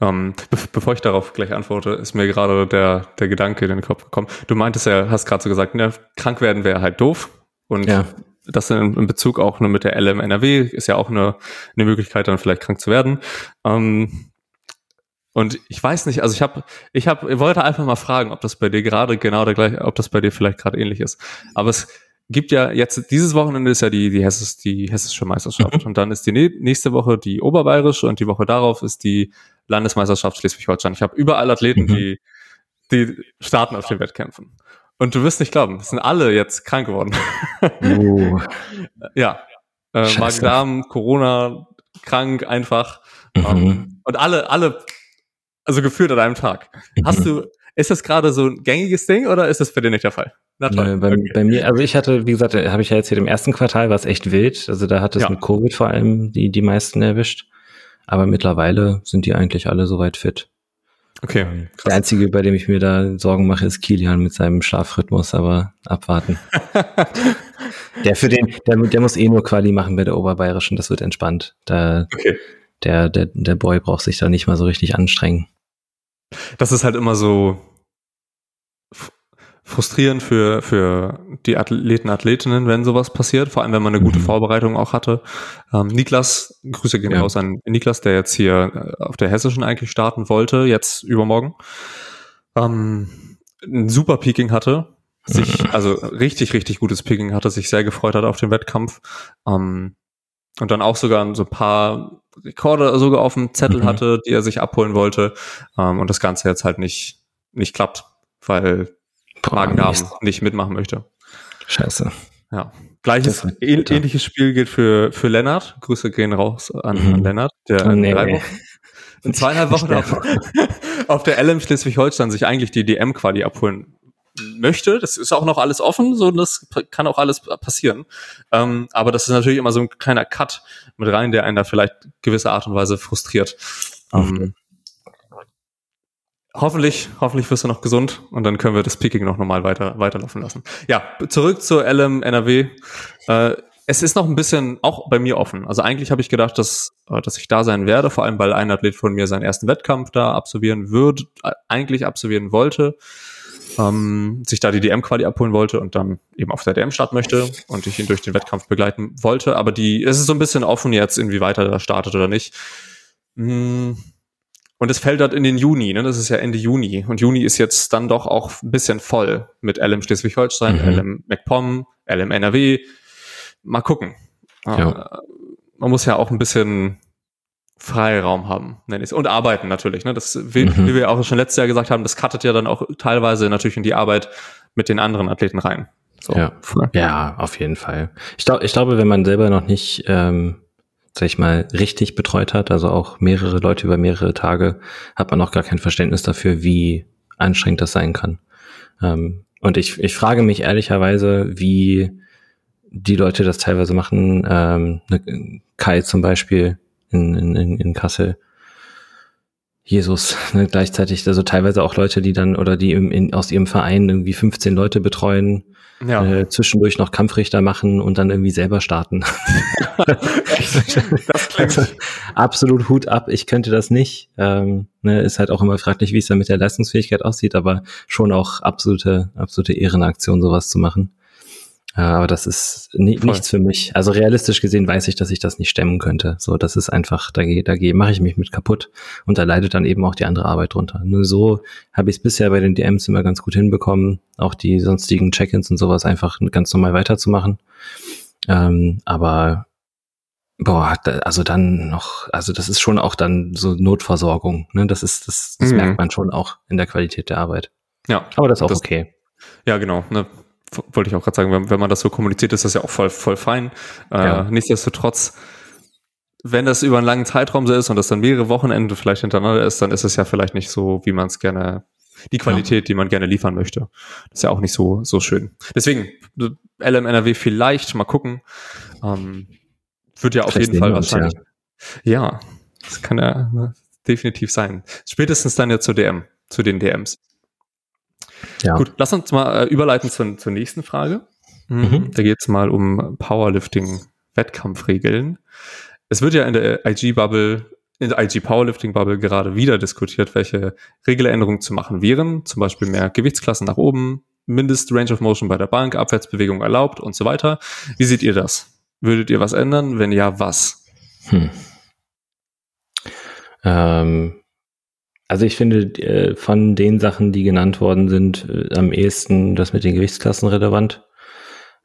A: Ähm, be bevor ich darauf gleich antworte, ist mir gerade der, der Gedanke in den Kopf gekommen. Du meintest ja, hast gerade so gesagt, ne, krank werden wäre halt doof. Und ja. Das in, in, Bezug auch nur mit der LM NRW ist ja auch eine, eine Möglichkeit, dann vielleicht krank zu werden. Ähm, und ich weiß nicht, also ich habe, ich habe, ich wollte einfach mal fragen, ob das bei dir gerade genau der gleiche, ob das bei dir vielleicht gerade ähnlich ist. Aber es gibt ja jetzt, dieses Wochenende ist ja die, die, Hesses, die hessische Meisterschaft. Mhm. Und dann ist die nächste Woche die oberbayerische und die Woche darauf ist die Landesmeisterschaft Schleswig-Holstein. Ich habe überall Athleten, mhm. die, die starten auf den Wettkämpfen. Und du wirst nicht glauben, es sind alle jetzt krank geworden. Uh. ja. Äh, Magen-Darm, Corona, krank einfach. Mhm. Um, ähm, und alle, alle also gefühlt an einem Tag. Hast du, ist das gerade so ein gängiges Ding oder ist das für dich nicht der Fall?
B: Na toll. bei, okay. bei, mir, also ich hatte, wie gesagt, habe ich ja jetzt hier im ersten Quartal, war es echt wild. Also da hat es ja. mit Covid vor allem die, die meisten erwischt. Aber mittlerweile sind die eigentlich alle soweit fit.
A: Okay.
B: Ähm. Der einzige, bei dem ich mir da Sorgen mache, ist Kilian mit seinem Schlafrhythmus, aber abwarten. der für den, der, der muss eh nur Quali machen bei der Oberbayerischen, das wird entspannt. Da, okay. der, der, der Boy braucht sich da nicht mal so richtig anstrengen.
A: Das ist halt immer so frustrierend für, für die Athleten, Athletinnen, wenn sowas passiert, vor allem wenn man eine gute mhm. Vorbereitung auch hatte. Ähm, Niklas, Grüße gehen ja. raus an Niklas, der jetzt hier äh, auf der Hessischen eigentlich starten wollte, jetzt übermorgen. Ähm, ein super Peaking hatte, sich, mhm. also richtig, richtig gutes Peaking hatte, sich sehr gefreut hat auf den Wettkampf. Ähm, und dann auch sogar so ein paar Rekorde sogar auf dem Zettel mhm. hatte, die er sich abholen wollte. Ähm, und das Ganze jetzt halt nicht, nicht klappt, weil Magen-Darm nicht mitmachen möchte.
B: Scheiße.
A: Ja. Gleiches, ähn, ähnliches Spiel gilt für, für Lennart. Grüße gehen raus an, mhm. an Lennart, der oh, in nee, drei Wochen, in zweieinhalb Wochen auf, auf der LM Schleswig-Holstein sich eigentlich die DM-Quali abholen möchte. Das ist auch noch alles offen, so das kann auch alles passieren. Ähm, aber das ist natürlich immer so ein kleiner Cut mit rein, der einen da vielleicht gewisse Art und Weise frustriert. Ähm, hoffentlich, hoffentlich wirst du noch gesund und dann können wir das Picking noch normal weiter weiterlaufen lassen. Ja, zurück zur LM NRW. Äh, es ist noch ein bisschen auch bei mir offen. Also eigentlich habe ich gedacht, dass, äh, dass ich da sein werde, vor allem weil ein Athlet von mir seinen ersten Wettkampf da absolvieren würde, äh, eigentlich absolvieren wollte ähm, sich da die DM-Quali abholen wollte und dann eben auf der DM starten möchte und ich ihn durch den Wettkampf begleiten wollte. Aber die, es ist so ein bisschen offen jetzt, inwieweit er da startet oder nicht. Mm. Und es fällt halt in den Juni, ne? Das ist ja Ende Juni. Und Juni ist jetzt dann doch auch ein bisschen voll mit LM Schleswig-Holstein, mhm. LM MacPom, LM NRW. Mal gucken. Ja. Äh, man muss ja auch ein bisschen Freiraum haben, nenne ich es. Und arbeiten natürlich. Ne? Das, wie, mhm. wie wir auch schon letztes Jahr gesagt haben, das cuttet ja dann auch teilweise natürlich in die Arbeit mit den anderen Athleten rein.
B: So. Ja. ja, auf jeden Fall. Ich, glaub, ich glaube, wenn man selber noch nicht, ähm, sag ich mal, richtig betreut hat, also auch mehrere Leute über mehrere Tage, hat man noch gar kein Verständnis dafür, wie anstrengend das sein kann. Ähm, und ich, ich frage mich ehrlicherweise, wie die Leute das teilweise machen. Ähm, ne, Kai zum Beispiel, in, in, in Kassel. Jesus, ne, gleichzeitig, also teilweise auch Leute, die dann oder die im, in, aus ihrem Verein irgendwie 15 Leute betreuen, ja. äh, zwischendurch noch Kampfrichter machen und dann irgendwie selber starten. das klingt. Also, absolut Hut ab, ich könnte das nicht. Ähm, ne, ist halt auch immer fraglich, wie es dann mit der Leistungsfähigkeit aussieht, aber schon auch absolute, absolute Ehrenaktion, sowas zu machen. Aber das ist ni Voll. nichts für mich. Also realistisch gesehen weiß ich, dass ich das nicht stemmen könnte. So, das ist einfach, da, da mache ich mich mit kaputt und da leidet dann eben auch die andere Arbeit drunter. Nur so habe ich es bisher bei den DMs immer ganz gut hinbekommen, auch die sonstigen Check-ins und sowas einfach ganz normal weiterzumachen. Ähm, aber boah, da, also dann noch, also das ist schon auch dann so Notversorgung. Ne? Das ist, das, das mhm. merkt man schon auch in der Qualität der Arbeit.
A: Ja.
B: Aber das ist auch das, okay.
A: Ja, genau. Ne? Wollte ich auch gerade sagen, wenn, wenn, man das so kommuniziert, ist das ja auch voll, voll fein. Äh, ja. Nichtsdestotrotz wenn das über einen langen Zeitraum so ist und das dann mehrere Wochenende vielleicht hintereinander ist, dann ist es ja vielleicht nicht so, wie man es gerne, die Qualität, ja. die man gerne liefern möchte. Das ist ja auch nicht so, so schön. Deswegen, LMNRW vielleicht mal gucken. Ähm, wird ja auf jeden Fall wahrscheinlich. Ja. ja, das kann ja ne, definitiv sein. Spätestens dann ja zur DM, zu den DMs. Ja. Gut, lass uns mal äh, überleiten zur, zur nächsten Frage. Mhm. mhm. Da geht es mal um Powerlifting-Wettkampfregeln. Es wird ja in der IG-Bubble, in der IG-Powerlifting-Bubble gerade wieder diskutiert, welche Regeländerungen zu machen wären. Zum Beispiel mehr Gewichtsklassen nach oben, Mindest-Range of Motion bei der Bank, Abwärtsbewegung erlaubt und so weiter. Wie seht ihr das? Würdet ihr was ändern? Wenn ja, was? Hm.
B: Ähm, also ich finde äh, von den Sachen, die genannt worden sind, äh, am ehesten das mit den Gewichtsklassen relevant.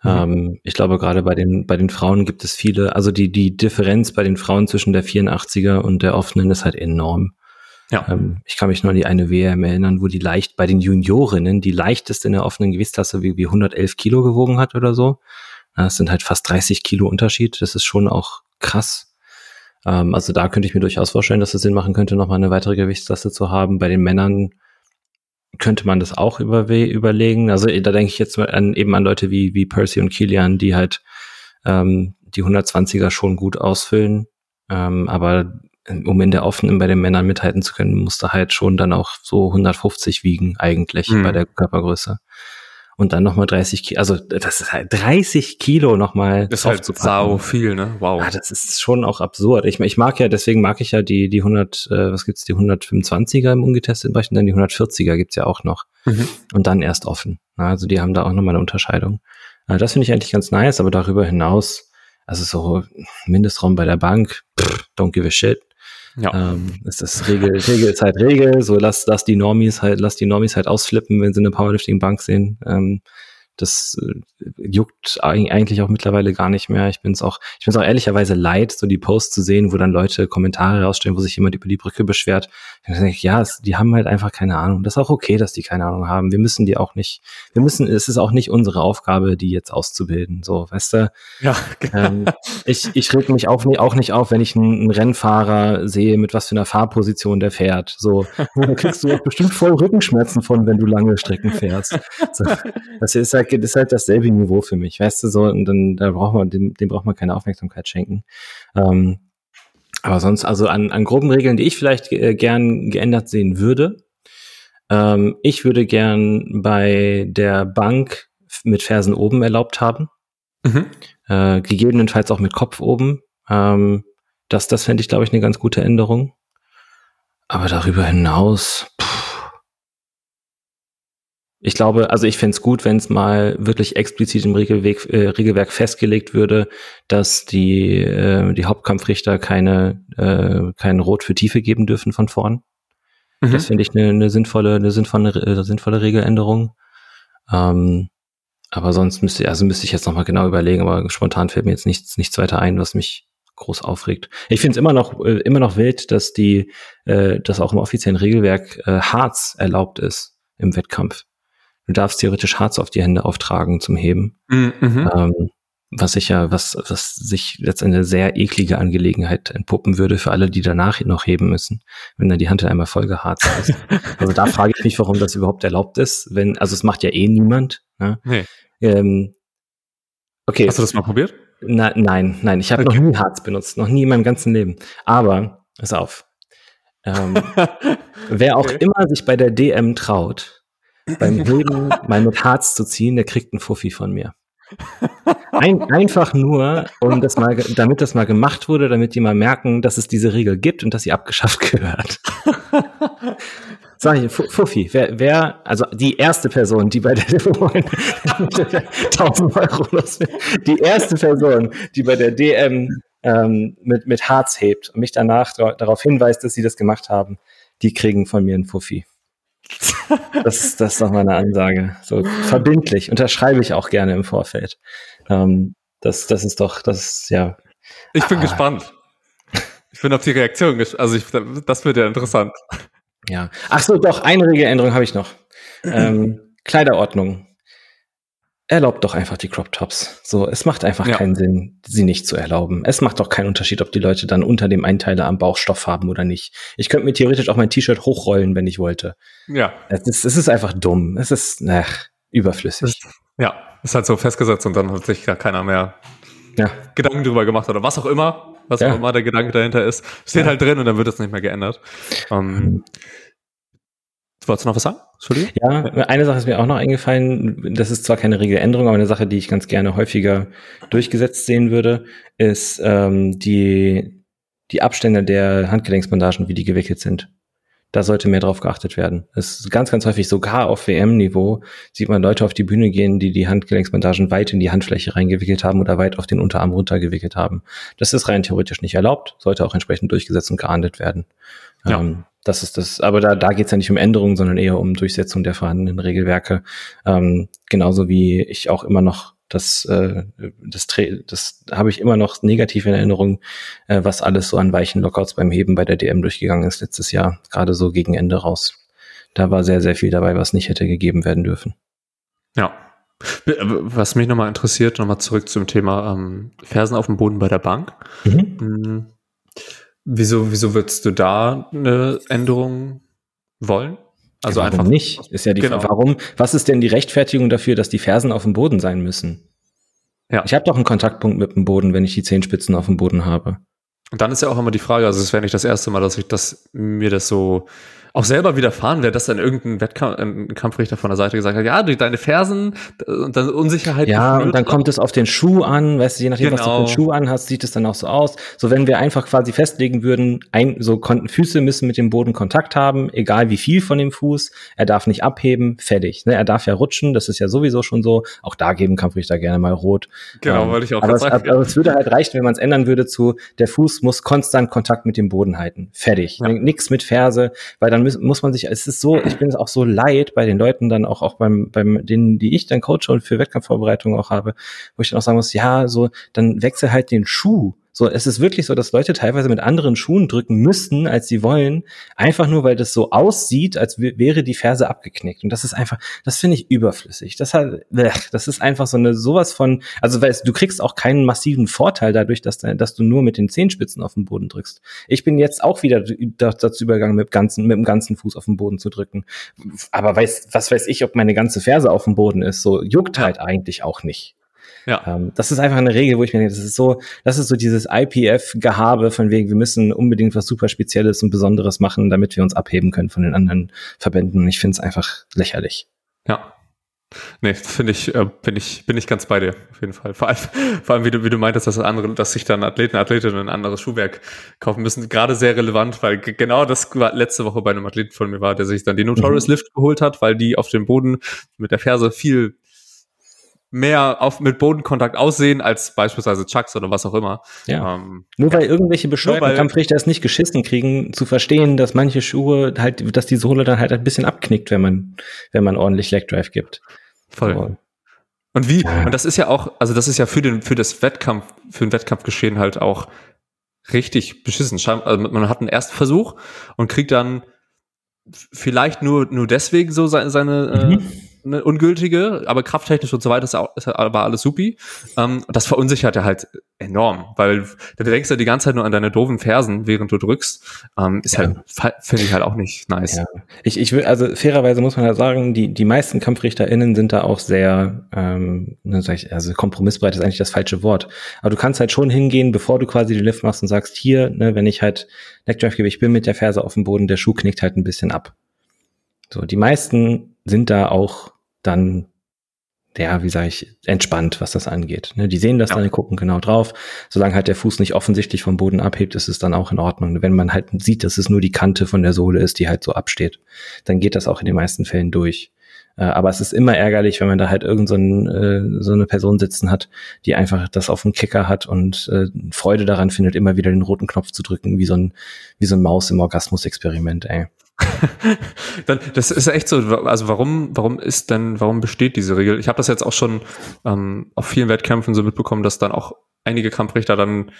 B: Mhm. Ähm, ich glaube, gerade bei den, bei den Frauen gibt es viele, also die, die Differenz bei den Frauen zwischen der 84er und der offenen ist halt enorm. Ja. Ähm, ich kann mich nur an die eine WM erinnern, wo die leicht bei den Juniorinnen die leichteste in der offenen Gewichtsklasse wie, wie 111 Kilo gewogen hat oder so. Das sind halt fast 30 Kilo Unterschied. Das ist schon auch krass. Ähm, also da könnte ich mir durchaus vorstellen, dass es Sinn machen könnte, nochmal eine weitere Gewichtsklasse zu haben. Bei den Männern könnte man das auch über, überlegen. Also da denke ich jetzt an, eben an Leute wie, wie Percy und Kilian, die halt ähm, die 120er schon gut ausfüllen. Ähm, aber um in der offenen bei den Männern mithalten zu können, musste halt schon dann auch so 150 wiegen eigentlich mhm. bei der Körpergröße und dann nochmal 30 Kilo, also das ist halt 30 Kilo nochmal
A: Das ist halt sau viel, ne?
B: Wow. Ja, das ist schon auch absurd. Ich, ich mag ja, deswegen mag ich ja die, die 100, äh, was gibt's, die 125er im ungetesteten Bereich und dann die 140er gibt's ja auch noch. Mhm. Und dann erst offen. Also die haben da auch nochmal eine Unterscheidung. Äh, das finde ich eigentlich ganz nice, aber darüber hinaus, also so Mindestraum bei der Bank, pff, don't give a shit. Ja. Ähm, ist Regel, Regel ist halt Regel. So lass, lass die Normies halt, lass die Normies halt ausflippen, wenn sie eine Powerlifting-Bank sehen. Ähm, das äh, juckt eigentlich auch mittlerweile gar nicht mehr. Ich bin es auch, ich bin es auch ehrlicherweise leid, so die Posts zu sehen, wo dann Leute Kommentare rausstellen, wo sich jemand über die Brücke beschwert. Ich denke, ja, es, die haben halt einfach keine Ahnung. Das ist auch okay, dass die keine Ahnung haben. Wir müssen die auch nicht, wir müssen, es ist auch nicht unsere Aufgabe, die jetzt auszubilden. So, weißt du? Ja, genau. Ähm, ich, ich reg mich auch, auch nicht auf, wenn ich einen, einen, Rennfahrer sehe, mit was für einer Fahrposition der fährt. So, da kriegst du auch bestimmt voll Rückenschmerzen von, wenn du lange Strecken fährst. So, das ist halt halt, ist halt dasselbe Niveau für mich, weißt du, so, und dann, da braucht man, dem, dem braucht man keine Aufmerksamkeit schenken. Ähm, aber sonst, also an, an groben Regeln, die ich vielleicht äh, gern geändert sehen würde, ähm, ich würde gern bei der Bank mit Fersen oben erlaubt haben. Mhm. Äh, gegebenenfalls auch mit Kopf oben. Ähm, das, das fände ich, glaube ich, eine ganz gute Änderung. Aber darüber hinaus, pff, ich glaube, also ich fände es gut, wenn es mal wirklich explizit im Regelweg, äh, Regelwerk festgelegt würde, dass die, äh, die Hauptkampfrichter keine, äh, kein Rot für Tiefe geben dürfen von vorn. Mhm. Das finde ich eine, eine sinnvolle, eine sinnvolle, eine sinnvolle Regeländerung. Ähm, aber sonst müsste, also müsste ich jetzt nochmal genau überlegen, aber spontan fällt mir jetzt nichts, nichts weiter ein, was mich groß aufregt. Ich finde es immer noch, äh, immer noch wild, dass die, äh, dass auch im offiziellen Regelwerk äh, Harz erlaubt ist im Wettkampf. Du darfst theoretisch Harz auf die Hände auftragen zum Heben. Mhm. Ähm, was sich ja, was, was sich jetzt eine sehr eklige Angelegenheit entpuppen würde für alle, die danach noch heben müssen, wenn dann die Hand einmal voll geharzt ist. also da frage ich mich, warum das überhaupt erlaubt ist, wenn, also es macht ja eh niemand. Ne? Nee. Ähm,
A: okay. Hast du das mal probiert?
B: Na, nein, nein, ich habe okay. noch nie Harz benutzt, noch nie in meinem ganzen Leben. Aber, pass auf. Ähm, wer auch okay. immer sich bei der DM traut, beim Heben mal mit Harz zu ziehen, der kriegt einen Fuffi von mir. Ein, einfach nur, um das mal, damit das mal gemacht wurde, damit die mal merken, dass es diese Regel gibt und dass sie abgeschafft gehört. Sag ich, Fuffi, wer, wer, also die erste Person, die bei der 1000 Euro los die erste Person, die bei der DM ähm, mit, mit Harz hebt und mich danach darauf hinweist, dass sie das gemacht haben, die kriegen von mir einen Fuffi. Das, ist, das ist doch mal eine Ansage. So verbindlich, unterschreibe ich auch gerne im Vorfeld. Ähm, das, das ist doch, das ist, ja.
A: Ich bin ah. gespannt. Ich bin auf die Reaktion gespannt. Also ich, das wird ja interessant.
B: Ja. Ach so, doch, eine Regeländerung habe ich noch. Ähm, Kleiderordnung. Erlaubt doch einfach die Crop Tops. So, es macht einfach ja. keinen Sinn, sie nicht zu erlauben. Es macht doch keinen Unterschied, ob die Leute dann unter dem Einteiler am Bauch Stoff haben oder nicht. Ich könnte mir theoretisch auch mein T-Shirt hochrollen, wenn ich wollte.
A: Ja.
B: Es ist, es ist einfach dumm. Es ist, ach, überflüssig.
A: Ja, ist halt so festgesetzt und dann hat sich gar keiner mehr ja. Gedanken drüber gemacht oder was auch immer, was ja. auch immer der Gedanke dahinter ist. Steht halt drin und dann wird es nicht mehr geändert. Ähm, Wolltest du noch was sagen?
B: Entschuldigung? Ja, eine Sache ist mir auch noch eingefallen. Das ist zwar keine Regeländerung, aber eine Sache, die ich ganz gerne häufiger durchgesetzt sehen würde, ist ähm, die, die Abstände der Handgelenksbandagen, wie die gewickelt sind. Da sollte mehr drauf geachtet werden. Es ist ganz, ganz häufig, sogar auf WM-Niveau, sieht man Leute auf die Bühne gehen, die die Handgelenksbandagen weit in die Handfläche reingewickelt haben oder weit auf den Unterarm runtergewickelt haben. Das ist rein theoretisch nicht erlaubt, sollte auch entsprechend durchgesetzt und geahndet werden. Ja. Ähm, das ist das, aber da, da geht es ja nicht um Änderungen, sondern eher um Durchsetzung der vorhandenen Regelwerke. Ähm, genauso wie ich auch immer noch das, äh, das, das habe ich immer noch negativ in Erinnerung, äh, was alles so an weichen Lockouts beim Heben bei der DM durchgegangen ist letztes Jahr, gerade so gegen Ende raus. Da war sehr, sehr viel dabei, was nicht hätte gegeben werden dürfen.
A: Ja. Was mich nochmal interessiert, nochmal zurück zum Thema ähm, Fersen auf dem Boden bei der Bank. Mhm. Wieso, wieso würdest du da eine Änderung wollen?
B: Also warum einfach nicht. Ist ja die genau. Warum? Was ist denn die Rechtfertigung dafür, dass die Fersen auf dem Boden sein müssen? Ja. Ich habe doch einen Kontaktpunkt mit dem Boden, wenn ich die Zehenspitzen auf dem Boden habe.
A: Und dann ist ja auch immer die Frage, also es wäre nicht das erste Mal, dass ich das mir das so auch selber widerfahren wäre, dass dann irgendein Wettkampfrichter von der Seite gesagt hat, ja, deine Fersen und dann Unsicherheit.
B: Ja, und dann kommt es auf den Schuh an, weißt du, je nachdem, genau. was du für einen genau. Schuh anhast, sieht es dann auch so aus. So, wenn wir einfach quasi festlegen würden, ein, so konnten Füße müssen mit dem Boden Kontakt haben, egal wie viel von dem Fuß, er darf nicht abheben, fertig. Ne? Er darf ja rutschen, das ist ja sowieso schon so. Auch da geben Kampfrichter gerne mal rot.
A: Genau, ähm, wollte ich auch
B: aber sagen. Es, aber es würde halt reichen, wenn man es ändern würde zu, der Fuß muss konstant Kontakt mit dem Boden halten. Fertig. Ja. Nix mit Ferse, weil dann muss, muss man sich, es ist so, ich bin es auch so leid bei den Leuten dann auch, auch beim, beim, denen, die ich dann coache und für Wettkampfvorbereitungen auch habe, wo ich dann auch sagen muss, ja, so, dann wechsel halt den Schuh. So, es ist wirklich so, dass Leute teilweise mit anderen Schuhen drücken müssten, als sie wollen, einfach nur, weil das so aussieht, als wäre die Ferse abgeknickt. Und das ist einfach, das finde ich überflüssig. Das hat, das ist einfach so eine sowas von, also weil du kriegst auch keinen massiven Vorteil dadurch, dass, dass du nur mit den Zehenspitzen auf den Boden drückst. Ich bin jetzt auch wieder dazu übergegangen, mit, ganzen, mit dem ganzen Fuß auf den Boden zu drücken. Aber weiß, was weiß ich, ob meine ganze Ferse auf dem Boden ist, so juckt halt eigentlich auch nicht. Ja. Ähm, das ist einfach eine Regel, wo ich mir denke, das ist so, das ist so dieses IPF-Gehabe von wegen, wir müssen unbedingt was super Spezielles und Besonderes machen, damit wir uns abheben können von den anderen Verbänden. Und ich finde es einfach lächerlich.
A: Ja. Nee, finde ich, äh, bin ich, bin ich ganz bei dir, auf jeden Fall. Vor allem, vor allem wie du, wie du meintest, dass andere, dass sich dann Athleten, Athletinnen ein anderes Schuhwerk kaufen müssen, gerade sehr relevant, weil genau das letzte Woche bei einem Athleten von mir war, der sich dann die Notorious mhm. Lift geholt hat, weil die auf dem Boden mit der Ferse viel mehr auf, mit Bodenkontakt aussehen als beispielsweise Chucks oder was auch immer.
B: Ja. Ähm, nur weil irgendwelche bescheuerten Kampfrichter es nicht geschissen kriegen, zu verstehen, dass manche Schuhe halt, dass die Sohle dann halt ein bisschen abknickt, wenn man, wenn man ordentlich Leg Drive gibt.
A: Voll. So. Und wie, ja. und das ist ja auch, also das ist ja für den, für das Wettkampf, für ein Wettkampfgeschehen halt auch richtig beschissen. Also man hat einen Erstversuch und kriegt dann vielleicht nur, nur deswegen so seine, seine mhm. äh, eine ungültige, aber krafttechnisch und so weiter ist, auch, ist aber alles supi. Ähm, das verunsichert ja halt enorm, weil du denkst ja die ganze Zeit nur an deine doofen Fersen, während du drückst. Ähm, ist ja. halt, finde ich halt auch nicht nice. Ja.
B: Ich, ich will, also fairerweise muss man ja sagen, die, die meisten KampfrichterInnen sind da auch sehr, ähm, ne, sag ich, also kompromissbereit ist eigentlich das falsche Wort. Aber du kannst halt schon hingehen, bevor du quasi den Lift machst und sagst, hier, ne, wenn ich halt Neckdrive gebe, ich bin mit der Ferse auf dem Boden, der Schuh knickt halt ein bisschen ab. So, die meisten sind da auch dann, ja, wie sage ich, entspannt, was das angeht. Ne, die sehen das ja. dann, gucken genau drauf. Solange halt der Fuß nicht offensichtlich vom Boden abhebt, ist es dann auch in Ordnung. Wenn man halt sieht, dass es nur die Kante von der Sohle ist, die halt so absteht, dann geht das auch in den meisten Fällen durch. Äh, aber es ist immer ärgerlich, wenn man da halt irgend so, ein, äh, so eine Person sitzen hat, die einfach das auf dem Kicker hat und äh, Freude daran findet, immer wieder den roten Knopf zu drücken, wie so ein, wie so ein Maus im Orgasmus-Experiment, ey.
A: dann, das ist echt so, also warum, warum ist denn, warum besteht diese Regel? Ich habe das jetzt auch schon ähm, auf vielen Wettkämpfen so mitbekommen, dass dann auch einige Kampfrichter dann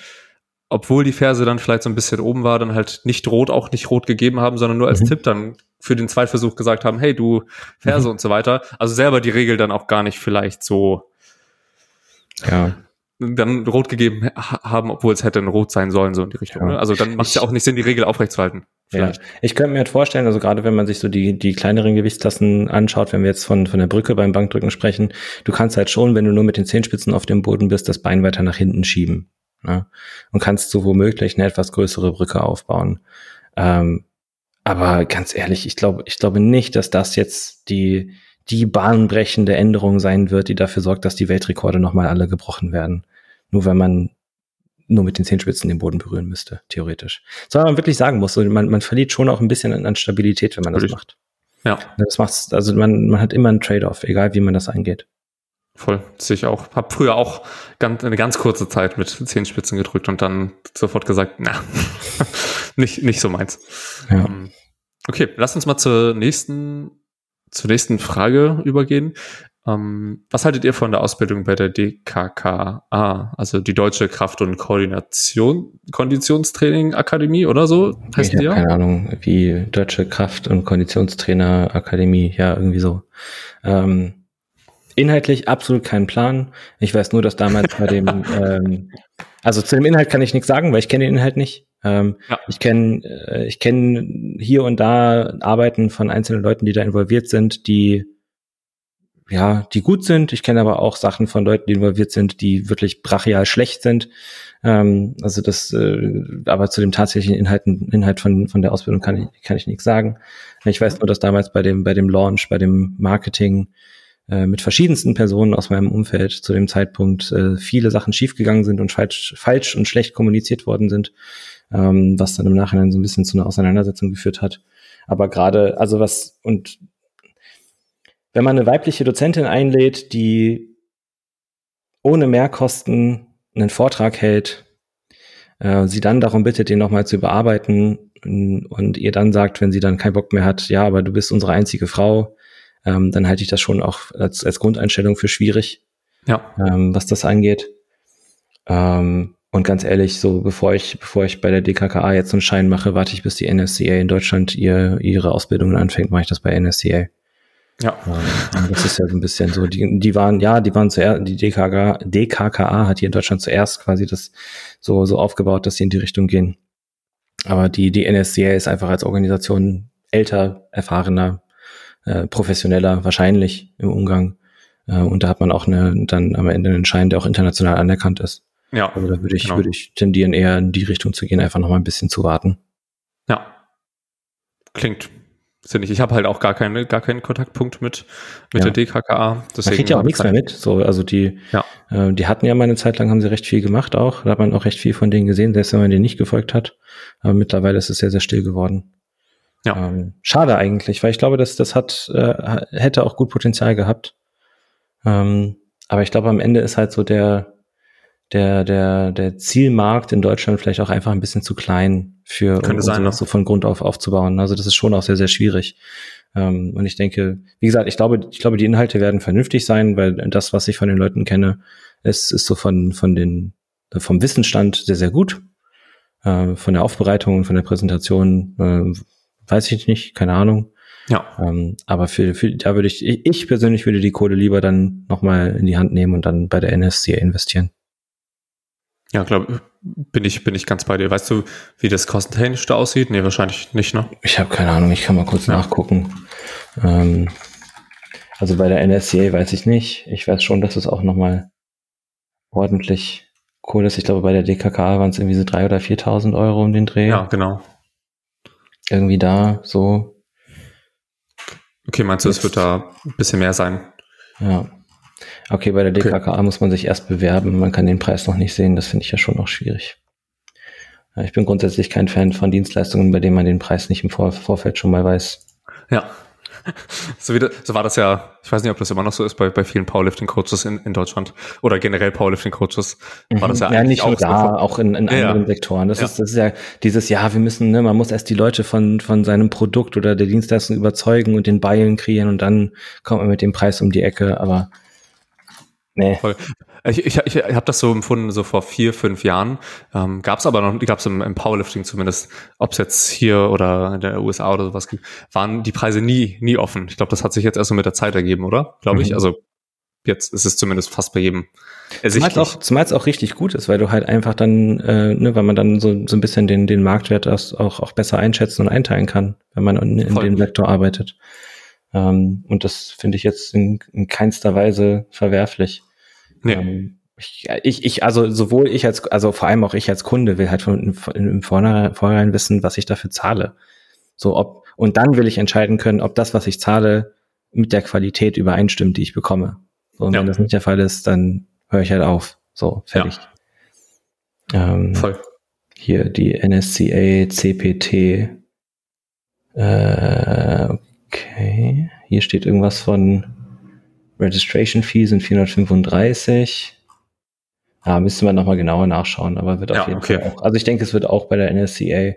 A: obwohl die Ferse dann vielleicht so ein bisschen oben war, dann halt nicht rot, auch nicht rot gegeben haben, sondern nur als mhm. Tipp dann für den Zweitversuch gesagt haben, hey, du Ferse mhm. und so weiter. Also selber die Regel dann auch gar nicht vielleicht so ja. dann rot gegeben haben, obwohl es hätte ein rot sein sollen, so in die Richtung. Ja. Ne? Also dann macht es ja auch nicht Sinn, die Regel aufrechtzuerhalten.
B: Vielleicht. Ja. Ich könnte mir halt vorstellen, also gerade wenn man sich so die, die kleineren Gewichtsklassen anschaut, wenn wir jetzt von, von der Brücke beim Bankdrücken sprechen, du kannst halt schon, wenn du nur mit den Zehenspitzen auf dem Boden bist, das Bein weiter nach hinten schieben. Ne? Und kannst so womöglich eine etwas größere Brücke aufbauen. Ähm, aber ganz ehrlich, ich glaube, ich glaube nicht, dass das jetzt die, die bahnbrechende Änderung sein wird, die dafür sorgt, dass die Weltrekorde nochmal alle gebrochen werden. Nur wenn man nur mit den Zehenspitzen den Boden berühren müsste, theoretisch. So man wirklich sagen muss, man, man verliert schon auch ein bisschen an, an Stabilität, wenn man das macht. Ja. Das macht's, also man, man hat immer einen Trade-off, egal wie man das angeht.
A: Voll, sehe ich auch. Hab früher auch ganz, eine ganz kurze Zeit mit Zehenspitzen gedrückt und dann sofort gesagt, na, nicht, nicht so meins. Ja. Ähm, okay, lass uns mal zur nächsten, zur nächsten Frage übergehen. Ähm, was haltet ihr von der Ausbildung bei der DKKA, also die Deutsche Kraft- und Koordination, Konditionstraining Akademie oder so
B: heißt ich die? Keine Ahnung, wie Deutsche Kraft- und Konditionstrainer Akademie, ja, irgendwie so. Ähm, inhaltlich absolut keinen Plan. Ich weiß nur, dass damals bei dem, ähm, also zu dem Inhalt kann ich nichts sagen, weil ich kenne den Inhalt nicht. Ähm, ja. Ich kenne äh, ich kenne hier und da Arbeiten von einzelnen Leuten, die da involviert sind, die ja, die gut sind. Ich kenne aber auch Sachen von Leuten, die involviert sind, die wirklich brachial schlecht sind. Ähm, also das, äh, aber zu dem tatsächlichen Inhalten, Inhalt von, von der Ausbildung kann ich, kann ich nichts sagen. Ich weiß nur, dass damals bei dem, bei dem Launch, bei dem Marketing äh, mit verschiedensten Personen aus meinem Umfeld zu dem Zeitpunkt äh, viele Sachen schiefgegangen sind und falsch, falsch und schlecht kommuniziert worden sind, ähm, was dann im Nachhinein so ein bisschen zu einer Auseinandersetzung geführt hat. Aber gerade, also was, und wenn man eine weibliche Dozentin einlädt, die ohne Mehrkosten einen Vortrag hält, äh, sie dann darum bittet, den nochmal zu überarbeiten und ihr dann sagt, wenn sie dann keinen Bock mehr hat, ja, aber du bist unsere einzige Frau, ähm, dann halte ich das schon auch als, als Grundeinstellung für schwierig, ja. ähm, was das angeht. Ähm, und ganz ehrlich, so bevor ich, bevor ich bei der DKKA jetzt einen Schein mache, warte ich, bis die NSCA in Deutschland ihr, ihre Ausbildungen anfängt, mache ich das bei NSCA. Ja. Ähm, das ist ja so ein bisschen so, die, die waren, ja, die waren zuerst, die DKK, DKKA hat hier in Deutschland zuerst quasi das so, so aufgebaut, dass sie in die Richtung gehen. Aber die, die NSCA ist einfach als Organisation älter, erfahrener, äh, professioneller, wahrscheinlich im Umgang. Äh, und da hat man auch eine, dann am Ende einen Schein, der auch international anerkannt ist. Ja. Also da würde ich, genau. würde ich tendieren, eher in die Richtung zu gehen, einfach noch mal ein bisschen zu warten.
A: Ja. Klingt finde ich. Ich habe halt auch gar keine, gar keinen Kontaktpunkt mit, mit ja. der DKKA.
B: Deswegen man kriegt ja auch nichts mehr mit. So, also die, ja. äh, die hatten ja mal eine Zeit lang, haben sie recht viel gemacht auch. Da hat man auch recht viel von denen gesehen, selbst wenn man denen nicht gefolgt hat. Aber mittlerweile ist es sehr, sehr still geworden. Ja. Ähm, schade eigentlich, weil ich glaube, dass das hat, äh, hätte auch gut Potenzial gehabt. Ähm, aber ich glaube, am Ende ist halt so der, der, der, der Zielmarkt in Deutschland vielleicht auch einfach ein bisschen zu klein für
A: Könnte um sein,
B: ne? so von Grund auf aufzubauen. Also das ist schon auch sehr, sehr schwierig. Ähm, und ich denke, wie gesagt, ich glaube, ich glaube, die Inhalte werden vernünftig sein, weil das, was ich von den Leuten kenne, ist, ist so von, von den, vom Wissensstand sehr, sehr gut. Äh, von der Aufbereitung und von der Präsentation äh, weiß ich nicht, keine Ahnung. Ja. Ähm, aber für, für, da würde ich, ich persönlich würde die Kohle lieber dann nochmal in die Hand nehmen und dann bei der NSC investieren.
A: Ja, glaube bin ich bin ich ganz bei dir. Weißt du, wie das kostentechnisch da aussieht? Nee, wahrscheinlich nicht, ne?
B: Ich habe keine Ahnung, ich kann mal kurz ja. nachgucken. Ähm, also bei der NSCA weiß ich nicht. Ich weiß schon, dass es auch nochmal ordentlich cool ist. Ich glaube, bei der DKK waren es irgendwie so 3.000 oder 4.000 Euro um den Dreh.
A: Ja, genau.
B: Irgendwie da, so.
A: Okay, meinst du, es wird da ein bisschen mehr sein?
B: Ja. Okay, bei der DKKA okay. muss man sich erst bewerben. Man kann den Preis noch nicht sehen. Das finde ich ja schon noch schwierig. Ich bin grundsätzlich kein Fan von Dienstleistungen, bei denen man den Preis nicht im Vor Vorfeld schon mal weiß.
A: Ja. So, das, so war das ja, ich weiß nicht, ob das immer noch so ist bei, bei vielen Powerlifting-Coaches in, in Deutschland oder generell Powerlifting-Coaches. War das
B: ja, ja nicht nur da, so auch in, in ja, anderen Sektoren. Das, ja. ist, das ist ja dieses, ja, wir müssen, ne, man muss erst die Leute von, von seinem Produkt oder der Dienstleistung überzeugen und den Buy-in kreieren und dann kommt man mit dem Preis um die Ecke. Aber
A: Nee. Voll. Ich, ich, ich habe das so empfunden, so vor vier, fünf Jahren. Ähm, gab es aber noch, gab es im, im, Powerlifting zumindest, ob es jetzt hier oder in der USA oder sowas gibt, waren die Preise nie, nie offen. Ich glaube, das hat sich jetzt erst so mit der Zeit ergeben, oder? Glaube ich. Mhm. Also jetzt ist es zumindest fast bei jedem
B: ersichtlich. Zumal es auch, zumal es auch richtig gut ist, weil du halt einfach dann, äh, ne, weil man dann so, so ein bisschen den, den Marktwert auch, auch besser einschätzen und einteilen kann, wenn man in, in dem Sektor arbeitet. Ähm, und das finde ich jetzt in, in keinster Weise verwerflich. Nee. Ähm, ich, ich, ich, also sowohl ich als, also vor allem auch ich als Kunde will halt von, von, im Vornherein wissen, was ich dafür zahle. So ob, und dann will ich entscheiden können, ob das, was ich zahle, mit der Qualität übereinstimmt, die ich bekomme. So, und ja. wenn das nicht der Fall ist, dann höre ich halt auf. So, fertig. Ja. Ähm, Voll. Hier die NSCA CPT. Äh, okay. Hier steht irgendwas von Registration Fee sind 435. Ja, müsste man nochmal genauer nachschauen, aber wird auf ja, jeden okay. Fall auch. Also ich denke, es wird auch bei der NSCA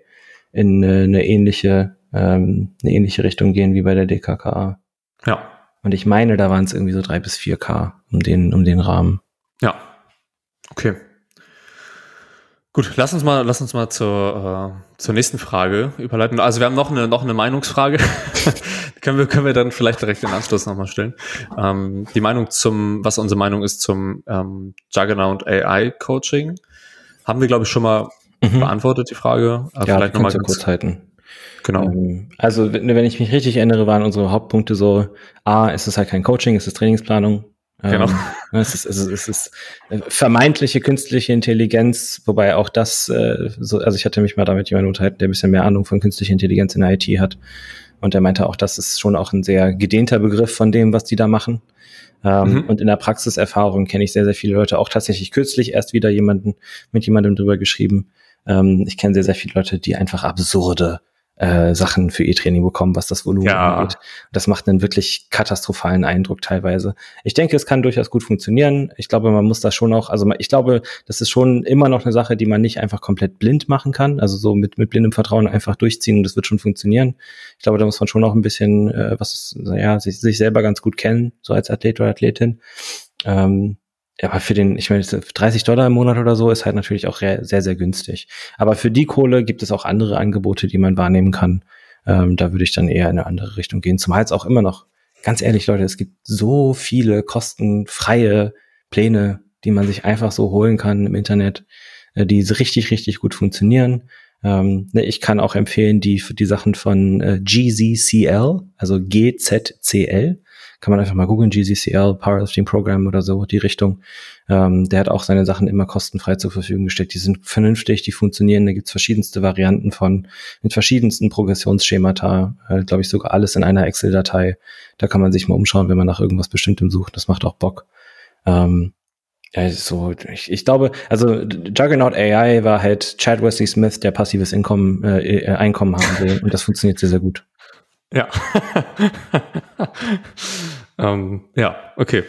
B: in eine, eine ähnliche, ähm, eine ähnliche Richtung gehen wie bei der DKKA. Ja. Und ich meine, da waren es irgendwie so drei bis vier K um den, um den Rahmen.
A: Ja. Okay. Gut, lass uns mal, lass uns mal zur, äh, zur nächsten Frage überleiten. Also wir haben noch eine, noch eine Meinungsfrage. können wir, können wir dann vielleicht direkt den Anschluss nochmal stellen. Ähm, die Meinung zum, was unsere Meinung ist zum ähm, Juggernaut AI Coaching, haben wir, glaube ich, schon mal mhm. beantwortet, die Frage.
B: Äh, ja, vielleicht nochmal kurz halten. Genau. Ähm, also, wenn ich mich richtig erinnere, waren unsere Hauptpunkte so, A, ist es halt kein Coaching, es ist Trainingsplanung. Genau. Ähm, es, ist, es, ist, es ist äh, vermeintliche künstliche Intelligenz, wobei auch das, äh, so, also ich hatte mich mal damit jemanden unterhalten, der ein bisschen mehr Ahnung von künstlicher Intelligenz in der IT hat. Und er meinte auch, das ist schon auch ein sehr gedehnter Begriff von dem, was die da machen. Ähm, mhm. Und in der Praxiserfahrung kenne ich sehr, sehr viele Leute, auch tatsächlich kürzlich erst wieder jemanden mit jemandem drüber geschrieben. Ähm, ich kenne sehr, sehr viele Leute, die einfach absurde äh, Sachen für E-Training bekommen, was das Volumen ja. angeht. Das macht einen wirklich katastrophalen Eindruck teilweise. Ich denke, es kann durchaus gut funktionieren. Ich glaube, man muss da schon auch, also ich glaube, das ist schon immer noch eine Sache, die man nicht einfach komplett blind machen kann. Also so mit, mit blindem Vertrauen einfach durchziehen und das wird schon funktionieren. Ich glaube, da muss man schon auch ein bisschen, äh, was, ja, sich, sich selber ganz gut kennen, so als Athlet oder Athletin. Ähm, aber für den, ich meine, 30 Dollar im Monat oder so ist halt natürlich auch sehr, sehr günstig. Aber für die Kohle gibt es auch andere Angebote, die man wahrnehmen kann. Ähm, da würde ich dann eher in eine andere Richtung gehen. Zumal es auch immer noch, ganz ehrlich, Leute, es gibt so viele kostenfreie Pläne, die man sich einfach so holen kann im Internet, äh, die richtig, richtig gut funktionieren. Ähm, ne, ich kann auch empfehlen, die, die Sachen von äh, GZCL, also GZCL kann man einfach mal googeln, GCCL, Powerlifting Program oder so, die Richtung. Ähm, der hat auch seine Sachen immer kostenfrei zur Verfügung gestellt. Die sind vernünftig, die funktionieren. Da gibt's verschiedenste Varianten von, mit verschiedensten Progressionsschemata, äh, glaube ich sogar alles in einer Excel-Datei. Da kann man sich mal umschauen, wenn man nach irgendwas Bestimmtem sucht. Das macht auch Bock. Ähm, ja, so, ich, ich glaube, also Juggernaut AI war halt Chad Wesley Smith, der passives Einkommen, äh, äh Einkommen haben will. Und das funktioniert sehr, sehr gut.
A: Ja. ähm, ja, okay.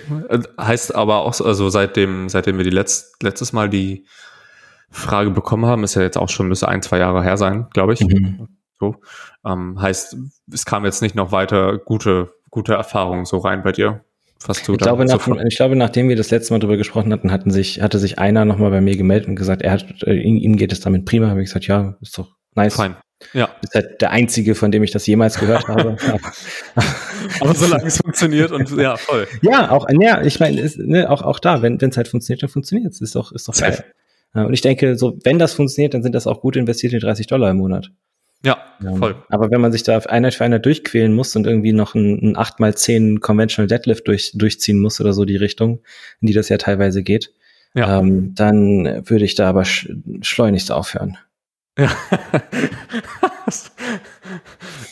A: Heißt aber auch, also seitdem, seitdem wir die letzt, letztes Mal die Frage bekommen haben, ist ja jetzt auch schon, müsste ein, zwei Jahre her sein, glaube ich. Mhm. So. Ähm, heißt, es kam jetzt nicht noch weiter gute, gute Erfahrungen so rein bei dir.
B: Was du ich, glaube, nach, ich glaube, nachdem wir das letzte Mal darüber gesprochen hatten, hatten sich, hatte sich einer nochmal bei mir gemeldet und gesagt, er hat, äh, ihm, ihm geht es damit prima. Habe ich gesagt, ja, ist doch nice. Fein. Ja. Ist halt der einzige, von dem ich das jemals gehört habe.
A: Aber solange es funktioniert und ja, voll.
B: Ja, auch, ja, ich meine, ne, auch, auch da, wenn es halt funktioniert, dann funktioniert es. Ist doch, ist doch geil. Und ich denke, so, wenn das funktioniert, dann sind das auch gut investierte 30 Dollar im Monat.
A: Ja, voll.
B: Aber wenn man sich da Einheit für Einheit durchquälen muss und irgendwie noch ein, ein 8x10 Conventional Deadlift durch, durchziehen muss oder so die Richtung, in die das ja teilweise geht, ja. Ähm, dann würde ich da aber sch schleunigst aufhören.
A: Ja.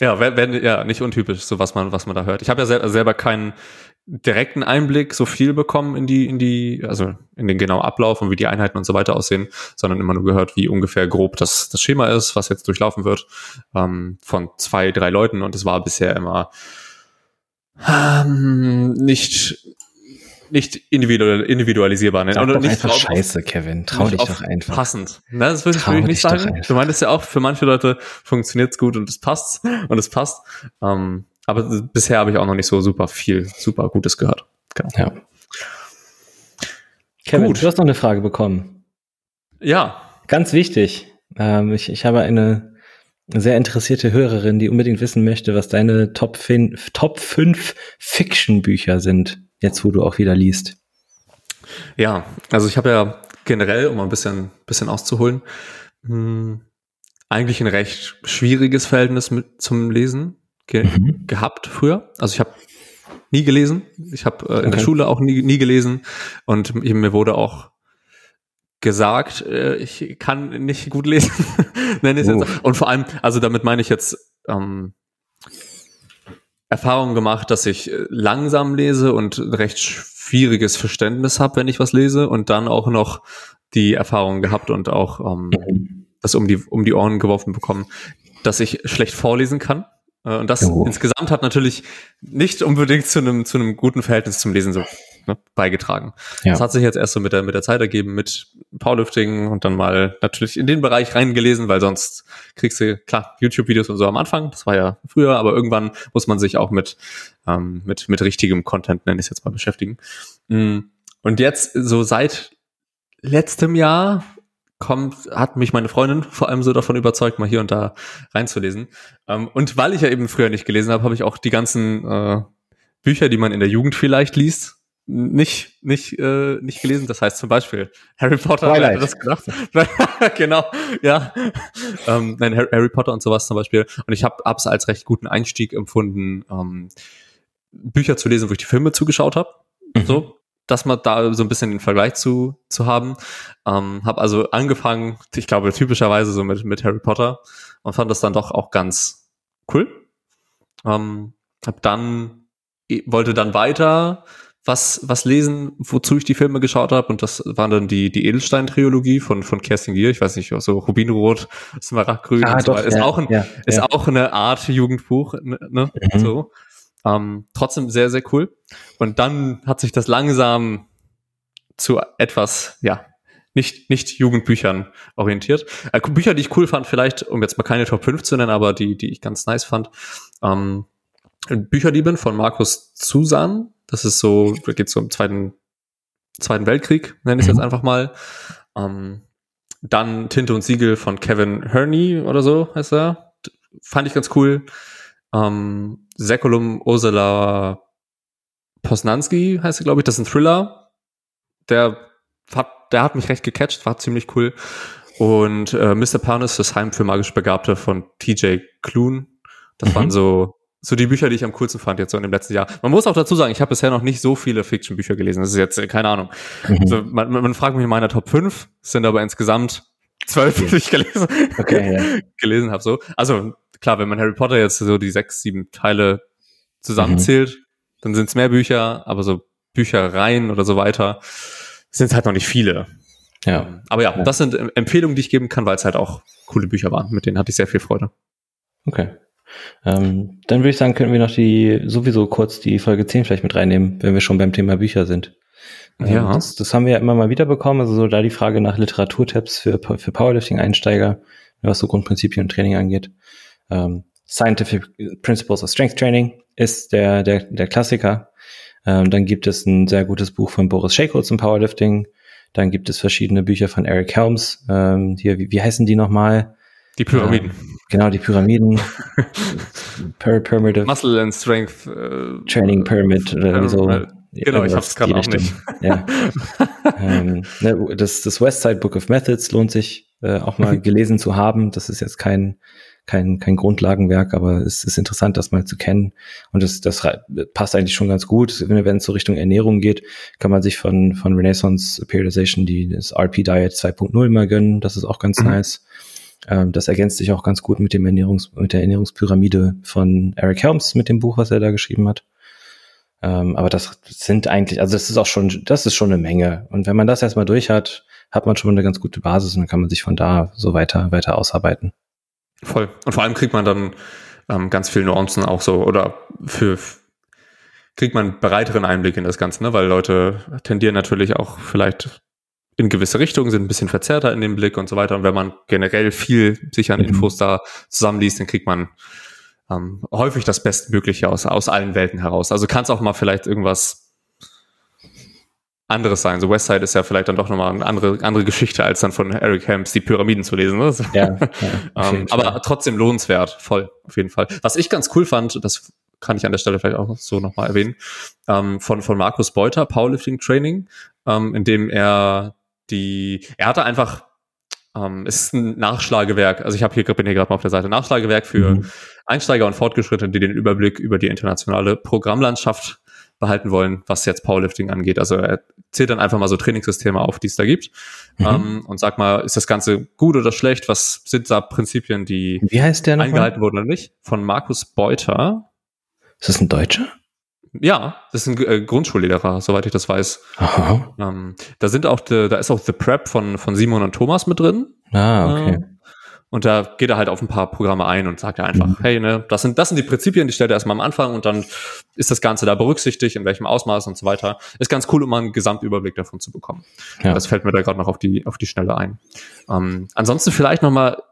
A: ja, wenn, ja, nicht untypisch, so was man, was man da hört. Ich habe ja sel selber keinen direkten Einblick so viel bekommen in die, in die, also in den genauen Ablauf und wie die Einheiten und so weiter aussehen, sondern immer nur gehört, wie ungefähr grob das, das Schema ist, was jetzt durchlaufen wird, ähm, von zwei, drei Leuten und es war bisher immer ähm, nicht nicht individual, individualisierbar nennen.
B: Sag
A: doch
B: nicht einfach scheiße, Kevin. Trau dich doch einfach.
A: Passend. Ne, das würde ich nicht sagen. Du meintest ja auch, für manche Leute funktioniert's gut und es passt und es passt. Ähm, aber bisher habe ich auch noch nicht so super viel, super Gutes gehört.
B: Genau. Ja. Kevin, Gut. du hast noch eine Frage bekommen.
A: Ja.
B: Ganz wichtig. Ähm, ich, ich habe eine sehr interessierte Hörerin, die unbedingt wissen möchte, was deine Top, fin Top 5 Fiction-Bücher sind, jetzt wo du auch wieder liest.
A: Ja, also ich habe ja generell, um ein bisschen, bisschen auszuholen, mh, hm, eigentlich ein recht schwieriges Verhältnis mit zum Lesen ge mhm. gehabt früher. Also ich habe nie gelesen. Ich habe äh, in okay. der Schule auch nie, nie gelesen und mir wurde auch gesagt, äh, ich kann nicht gut lesen. Nenne ich oh. jetzt. Und vor allem, also damit meine ich jetzt ähm, Erfahrung gemacht, dass ich äh, langsam lese und recht schwieriges Verständnis habe, wenn ich was lese und dann auch noch die Erfahrung gehabt und auch ähm, mhm. das um die um die Ohren geworfen bekommen, dass ich schlecht vorlesen kann. Äh, und das oh. insgesamt hat natürlich nicht unbedingt zu einem zu einem guten Verhältnis zum Lesen so ne, beigetragen. Ja. Das hat sich jetzt erst so mit der, mit der Zeit ergeben, mit Powerlifting und dann mal natürlich in den Bereich reingelesen, weil sonst kriegst du, klar, YouTube-Videos und so am Anfang, das war ja früher, aber irgendwann muss man sich auch mit, ähm, mit, mit richtigem Content, nenne ich es jetzt mal, beschäftigen. Mm, und jetzt, so seit letztem Jahr, kommt, hat mich meine Freundin vor allem so davon überzeugt, mal hier und da reinzulesen. Ähm, und weil ich ja eben früher nicht gelesen habe, habe ich auch die ganzen äh, Bücher, die man in der Jugend vielleicht liest, nicht, nicht, äh, nicht gelesen. Das heißt zum Beispiel Harry Potter,
B: Twilight. hätte das gedacht.
A: genau, ja. Ähm, nein, Harry Potter und sowas zum Beispiel. Und ich habe es als recht guten Einstieg empfunden, ähm, Bücher zu lesen, wo ich die Filme zugeschaut habe. Mhm. So, dass man da so ein bisschen den Vergleich zu, zu haben. Ähm, habe also angefangen, ich glaube typischerweise so mit, mit Harry Potter und fand das dann doch auch ganz cool. Ähm, hab dann, wollte dann weiter was, was lesen, wozu ich die Filme geschaut habe. Und das war dann die, die Edelstein-Trilogie von, von Kerstin Gier. Ich weiß nicht, so Rubinrot, Smaragdgrün ah, so Ist, ja, auch ein, ja, ist ja. auch eine Art Jugendbuch. Ne? ne mhm. So. Ähm, trotzdem sehr, sehr cool. Und dann hat sich das langsam zu etwas, ja, nicht, nicht Jugendbüchern orientiert. Äh, Bücher, die ich cool fand, vielleicht, um jetzt mal keine Top 5 zu nennen, aber die, die ich ganz nice fand. Ähm, Bücherlieben von Markus Zusan, das ist so, da geht es so im Zweiten, Zweiten Weltkrieg, nenne ich es mhm. jetzt einfach mal. Ähm, dann Tinte und Siegel von Kevin Herney oder so heißt er. Fand ich ganz cool. Ähm, Sekulum Ursula Posnanski heißt er, glaube ich. Das ist ein Thriller. Der hat, der hat mich recht gecatcht, war ziemlich cool. Und äh, Mr. Parnis, das Heim für magisch Begabte von TJ Kloon. Das mhm. waren so so die Bücher, die ich am coolsten fand jetzt so in dem letzten Jahr. Man muss auch dazu sagen, ich habe bisher noch nicht so viele Fiction-Bücher gelesen. Das ist jetzt, äh, keine Ahnung. Mhm. Also man, man, fragt mich in meiner Top 5, sind aber insgesamt zwölf, die ich gelesen, okay, ja. gelesen habe. So. Also klar, wenn man Harry Potter jetzt so die sechs, sieben Teile zusammenzählt, mhm. dann sind es mehr Bücher, aber so Büchereien oder so weiter sind es halt noch nicht viele. Ja. Ähm, aber ja, ja, das sind Empfehlungen, die ich geben kann, weil es halt auch coole Bücher waren. Mit denen hatte ich sehr viel Freude.
B: Okay. Ähm, dann würde ich sagen, könnten wir noch die, sowieso kurz die Folge 10 vielleicht mit reinnehmen, wenn wir schon beim Thema Bücher sind. Ähm, ja. Das, das, haben wir ja immer mal wieder bekommen, also so da die Frage nach Literaturtipps für, für Powerlifting-Einsteiger, was so Grundprinzipien und Training angeht. Ähm, Scientific Principles of Strength Training ist der, der, der Klassiker. Ähm, dann gibt es ein sehr gutes Buch von Boris Shaco zum Powerlifting. Dann gibt es verschiedene Bücher von Eric Helms. Ähm, hier, wie, wie heißen die nochmal?
A: Die Pyramiden.
B: Äh, genau, die Pyramiden.
A: Pyramid Muscle and Strength.
B: Äh, Training Pyramid oder so.
A: Genau, ich hab's gerade auch nicht.
B: Ja. ähm, ne, das, das Westside Book of Methods lohnt sich äh, auch mal gelesen zu haben. Das ist jetzt kein, kein, kein Grundlagenwerk, aber es ist interessant, das mal zu kennen. Und das, das passt eigentlich schon ganz gut. Wenn es so Richtung Ernährung geht, kann man sich von, von Renaissance Periodization die, das RP Diet 2.0 mal gönnen. Das ist auch ganz mhm. nice. Ähm, das ergänzt sich auch ganz gut mit dem Ernährungs mit der Ernährungspyramide von Eric Helms mit dem Buch, was er da geschrieben hat. Ähm, aber das sind eigentlich, also das ist auch schon, das ist schon eine Menge. Und wenn man das erstmal durch hat, hat man schon eine ganz gute Basis und dann kann man sich von da so weiter, weiter ausarbeiten.
A: Voll. Und vor allem kriegt man dann ähm, ganz viele Nuancen auch so oder für kriegt man breiteren Einblick in das Ganze, ne? weil Leute tendieren natürlich auch vielleicht in gewisse Richtungen, sind ein bisschen verzerrter in dem Blick und so weiter. Und wenn man generell viel sich an mhm. Infos da zusammenliest, dann kriegt man ähm, häufig das Bestmögliche aus, aus allen Welten heraus. Also kann es auch mal vielleicht irgendwas anderes sein. So Westside ist ja vielleicht dann doch nochmal eine andere, andere Geschichte, als dann von Eric Helms die Pyramiden zu lesen. Ne? Ja, ja ähm, aber trotzdem lohnenswert, voll, auf jeden Fall. Was ich ganz cool fand, das kann ich an der Stelle vielleicht auch so nochmal erwähnen, ähm, von, von Markus Beuter, Powerlifting Training, ähm, in dem er die, er hatte einfach, ähm, es ist ein Nachschlagewerk, also ich habe hier, bin hier gerade mal auf der Seite, Nachschlagewerk für mhm. Einsteiger und Fortgeschrittene, die den Überblick über die internationale Programmlandschaft behalten wollen, was jetzt Powerlifting angeht. Also er zählt dann einfach mal so Trainingssysteme auf, die es da gibt mhm. ähm, und sag mal, ist das Ganze gut oder schlecht? Was sind da Prinzipien, die
B: Wie heißt der
A: eingehalten wurden oder nicht? Von Markus Beuter.
B: Ist das ein Deutscher?
A: Ja, das ist ein äh, Grundschullehrer, soweit ich das weiß. Aha. Ähm, da sind auch, de, da ist auch The Prep von, von Simon und Thomas mit drin.
B: Ah, okay.
A: Äh, und da geht er halt auf ein paar Programme ein und sagt ja einfach, mhm. hey, ne, das sind, das sind die Prinzipien, die stellt er erstmal am Anfang und dann ist das Ganze da berücksichtigt, in welchem Ausmaß und so weiter. Ist ganz cool, um mal einen Gesamtüberblick davon zu bekommen. Ja. Das fällt mir da gerade noch auf die, auf die Schnelle ein. Ähm, ansonsten vielleicht nochmal,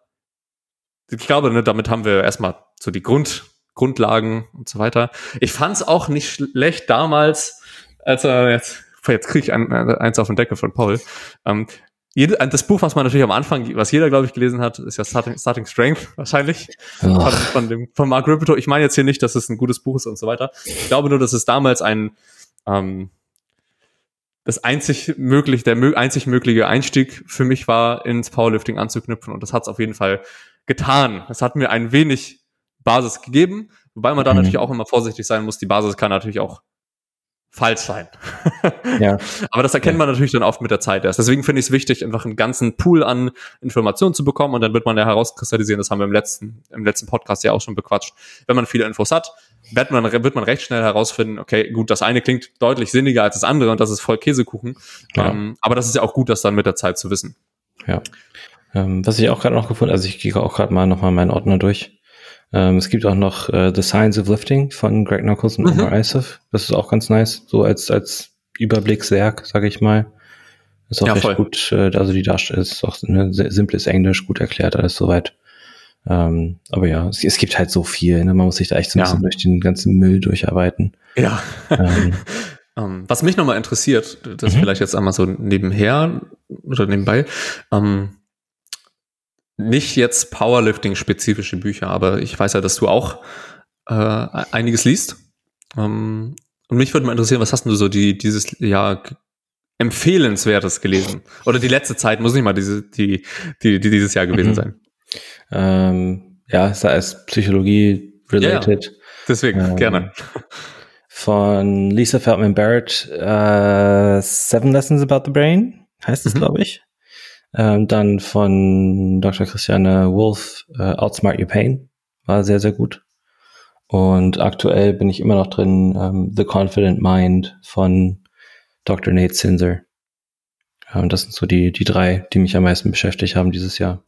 A: ich glaube, ne, damit haben wir erstmal so die Grund, Grundlagen und so weiter. Ich fand es auch nicht schlecht damals, als er jetzt, jetzt kriege ich ein, eins auf den Deckel von Paul. Ähm, jede, das Buch, was man natürlich am Anfang, was jeder, glaube ich, gelesen hat, ist ja Starting, Starting Strength wahrscheinlich. Von, von, dem, von Mark Ripito. Ich meine jetzt hier nicht, dass es ein gutes Buch ist und so weiter. Ich glaube nur, dass es damals ein ähm, das einzig möglich, der einzig mögliche Einstieg für mich war, ins Powerlifting anzuknüpfen. Und das hat es auf jeden Fall getan. Es hat mir ein wenig Basis gegeben, wobei man da mhm. natürlich auch immer vorsichtig sein muss. Die Basis kann natürlich auch falsch sein. ja. Aber das erkennt man natürlich dann oft mit der Zeit erst. Deswegen finde ich es wichtig, einfach einen ganzen Pool an Informationen zu bekommen und dann wird man ja herauskristallisieren, das haben wir im letzten, im letzten Podcast ja auch schon bequatscht. Wenn man viele Infos hat, wird man, wird man recht schnell herausfinden, okay, gut, das eine klingt deutlich sinniger als das andere und das ist voll Käsekuchen. Ja. Ähm, aber das ist ja auch gut, das dann mit der Zeit zu wissen.
B: Ja. Ähm, was ich auch gerade noch gefunden, also ich gehe auch gerade mal nochmal meinen Ordner durch. Ähm, es gibt auch noch äh, The Science of Lifting von Greg Knuckles und mhm. Omar Isuf. Das ist auch ganz nice, so als, als Überblickswerk, sage ich mal. Ist auch ja, recht voll. gut, äh, also die Darstellung ist auch ein simples Englisch, gut erklärt, alles soweit. Ähm, aber ja, es, es, gibt halt so viel, ne? man muss sich da echt so ein ja. bisschen durch den ganzen Müll durcharbeiten.
A: Ja. Ähm, um, ähm, was mich nochmal interessiert, das mhm. vielleicht jetzt einmal so nebenher oder nebenbei, ähm, nicht jetzt Powerlifting-spezifische Bücher, aber ich weiß ja, dass du auch äh, einiges liest. Ähm, und mich würde mal interessieren, was hast du so die, dieses Jahr empfehlenswertes gelesen? Oder die letzte Zeit, muss nicht mal diese, die, die, die dieses Jahr gewesen mhm. sein.
B: Ähm, ja, sei es Psychologie related. Ja.
A: Deswegen, ähm, gerne.
B: Von Lisa Feldman Barrett, uh, Seven Lessons About the Brain, heißt es, mhm. glaube ich. Ähm, dann von Dr. Christiane Wolf, äh, Outsmart Your Pain, war sehr, sehr gut. Und aktuell bin ich immer noch drin, ähm, The Confident Mind von Dr. Nate Sinzer. Ähm, das sind so die, die drei, die mich am meisten beschäftigt haben dieses Jahr.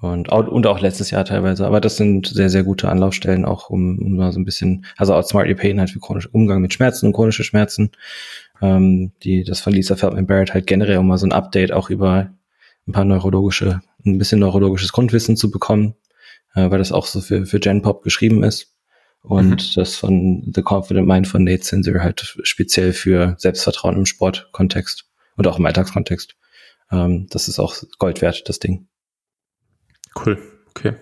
B: Und, und auch letztes Jahr teilweise. Aber das sind sehr, sehr gute Anlaufstellen, auch um, um mal so ein bisschen, also Outsmart Your Pain halt für chronische Umgang mit Schmerzen und chronische Schmerzen. Ähm, die, das von Lisa Feldman Barrett halt generell um mal so ein Update auch über ein paar neurologische, ein bisschen neurologisches Grundwissen zu bekommen, äh, weil das auch so für, für Gen Pop geschrieben ist. Und mhm. das von The Confident Mind von Nate Sinzer halt speziell für Selbstvertrauen im Sportkontext und auch im Alltagskontext. Ähm, das ist auch Gold wert, das Ding.
A: Cool, okay.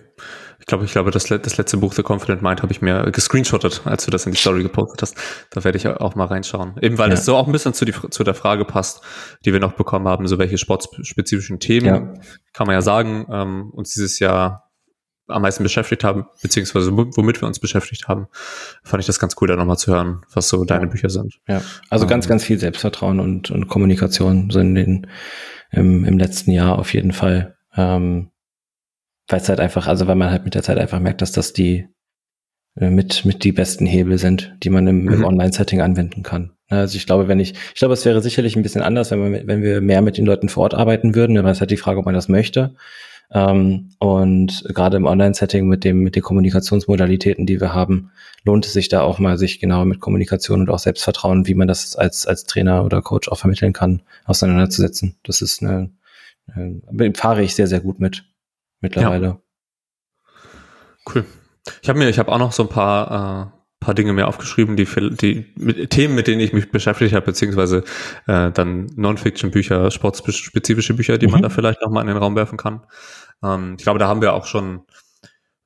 A: Ich glaube, ich glaube, das, das letzte Buch, The Confident Mind, habe ich mir gescreenshottet, als du das in die Story gepostet hast. Da werde ich auch mal reinschauen. Eben weil ja. es so auch ein bisschen zu, die, zu der Frage passt, die wir noch bekommen haben, so welche sportspezifischen Themen, ja. kann man ja sagen, ähm, uns dieses Jahr am meisten beschäftigt haben, beziehungsweise womit wir uns beschäftigt haben, fand ich das ganz cool, da nochmal zu hören, was so deine Bücher sind.
B: Ja, also ganz, ähm, ganz viel Selbstvertrauen und, und Kommunikation so in im, im letzten Jahr auf jeden Fall. Ähm, weil es halt einfach, also weil man halt mit der Zeit einfach merkt, dass das die äh, mit, mit die besten Hebel sind, die man im, mhm. im Online-Setting anwenden kann. Also ich glaube, wenn ich, ich glaube, es wäre sicherlich ein bisschen anders, wenn, man, wenn wir mehr mit den Leuten vor Ort arbeiten würden, aber es ist halt die Frage, ob man das möchte. Ähm, und gerade im Online-Setting mit dem, mit den Kommunikationsmodalitäten, die wir haben, lohnt es sich da auch mal, sich genau mit Kommunikation und auch Selbstvertrauen, wie man das als, als Trainer oder Coach auch vermitteln kann, auseinanderzusetzen. Das ist eine, eine fahre ich sehr, sehr gut mit mittlerweile. Ja.
A: Cool. Ich habe mir, ich habe auch noch so ein paar, äh, paar Dinge mehr aufgeschrieben, die, die mit, Themen, mit denen ich mich beschäftigt habe, beziehungsweise äh, dann Non-Fiction-Bücher, sportspezifische Bücher, die mhm. man da vielleicht nochmal in den Raum werfen kann. Ähm, ich glaube, da haben wir auch schon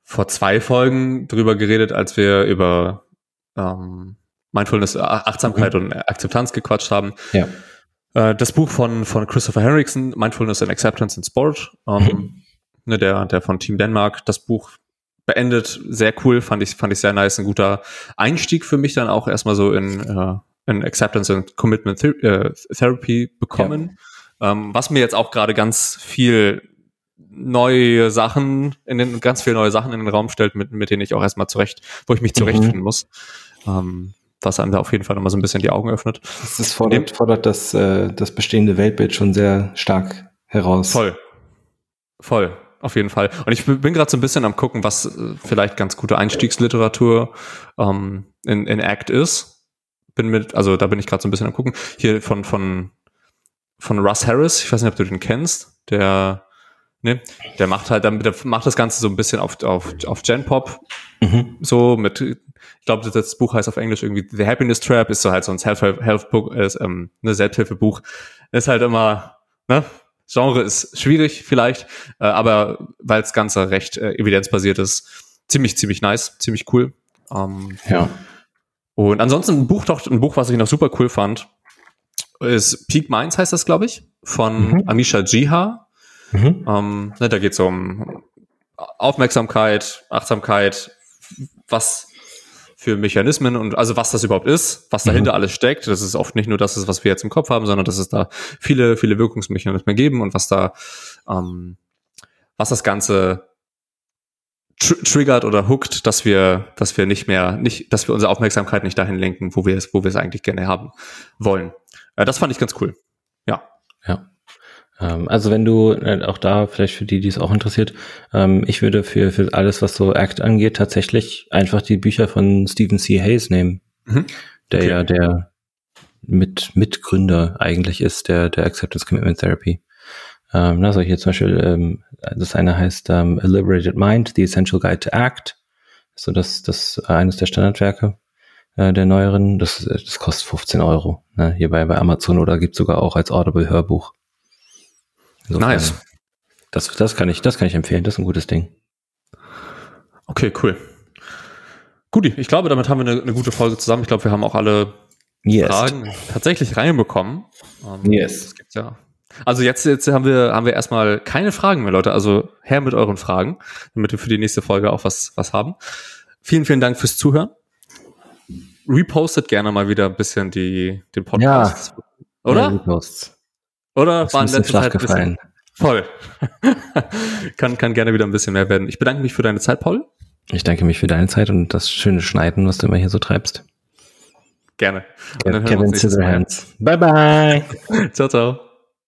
A: vor zwei Folgen drüber geredet, als wir über ähm, Mindfulness, Achtsamkeit mhm. und Akzeptanz gequatscht haben.
B: Ja.
A: Äh, das Buch von, von Christopher Henriksen, Mindfulness and Acceptance in Sport, ähm, mhm. Ne, der, der von Team Denmark, das Buch beendet, sehr cool, fand ich, fand ich sehr nice, ein guter Einstieg für mich dann auch erstmal so in, äh, in Acceptance and Commitment Ther äh, Therapy bekommen. Ja. Ähm, was mir jetzt auch gerade ganz viel neue Sachen in den, ganz viele neue Sachen in den Raum stellt, mit, mit denen ich auch erstmal zurecht, wo ich mich mhm. zurechtfinden mhm. muss. Ähm, was einem da auf jeden Fall nochmal so ein bisschen die Augen öffnet.
B: Das fordert, fordert das, äh, das bestehende Weltbild schon sehr stark heraus.
A: Voll. Voll auf jeden Fall. Und ich bin gerade so ein bisschen am gucken, was äh, vielleicht ganz gute Einstiegsliteratur ähm, in, in Act ist. Bin mit, also da bin ich gerade so ein bisschen am gucken. Hier von, von, von Russ Harris, ich weiß nicht, ob du den kennst, der, ne, der macht halt, der macht das Ganze so ein bisschen auf, auf, auf Gen-Pop. Mhm. So mit, ich glaube, das Buch heißt auf Englisch irgendwie The Happiness Trap, ist so halt so ein Self-Help-Buch, ähm, eine Selbsthilfebuch. Ist halt immer, ne, Genre ist schwierig vielleicht, äh, aber weil das Ganze recht äh, evidenzbasiert ist, ziemlich, ziemlich nice, ziemlich cool.
B: Ähm, ja.
A: Und ansonsten ein Buch, doch, ein Buch, was ich noch super cool fand, ist Peak Minds heißt das, glaube ich, von mhm. Amisha Jiha. Mhm. Ähm, ne, da geht es um Aufmerksamkeit, Achtsamkeit, was für Mechanismen und also was das überhaupt ist, was dahinter mhm. alles steckt. Das ist oft nicht nur das, was wir jetzt im Kopf haben, sondern dass es da viele, viele Wirkungsmechanismen geben und was da, ähm, was das Ganze tr triggert oder hookt, dass wir, dass wir nicht mehr, nicht, dass wir unsere Aufmerksamkeit nicht dahin lenken, wo wir es, wo wir es eigentlich gerne haben wollen. Äh, das fand ich ganz cool. Ja.
B: Ja. Ähm, also wenn du, äh, auch da vielleicht für die, die es auch interessiert, ähm, ich würde für, für alles, was so Act angeht, tatsächlich einfach die Bücher von Stephen C. Hayes nehmen, mhm. der okay. ja der mit Mitgründer eigentlich ist, der, der Acceptance Commitment Therapy. Ähm, also hier zum Beispiel, ähm, das eine heißt um, A Liberated Mind, The Essential Guide to Act. So das, das eines der Standardwerke äh, der neueren. Das, das kostet 15 Euro. Ne? Hierbei bei Amazon oder gibt sogar auch als Audible Hörbuch.
A: Insofern, nice.
B: Das, das, kann ich, das kann ich empfehlen. Das ist ein gutes Ding.
A: Okay, cool. Guti, ich glaube, damit haben wir eine, eine gute Folge zusammen. Ich glaube, wir haben auch alle yes. Fragen tatsächlich reinbekommen.
B: Um, yes.
A: ja. Also jetzt, jetzt haben wir, haben wir erstmal keine Fragen mehr, Leute. Also her mit euren Fragen, damit wir für die nächste Folge auch was, was haben. Vielen, vielen Dank fürs Zuhören. Repostet gerne mal wieder ein bisschen die, den Podcast. Ja. Oder? Ja. Oder
B: das waren letzte Zeit gefallen.
A: Voll. kann, kann gerne wieder ein bisschen mehr werden. Ich bedanke mich für deine Zeit, Paul.
B: Ich danke mich für deine Zeit und das schöne Schneiden, was du immer hier so treibst.
A: Gerne.
B: Kevin Hands. Bye bye.
A: ciao, ciao.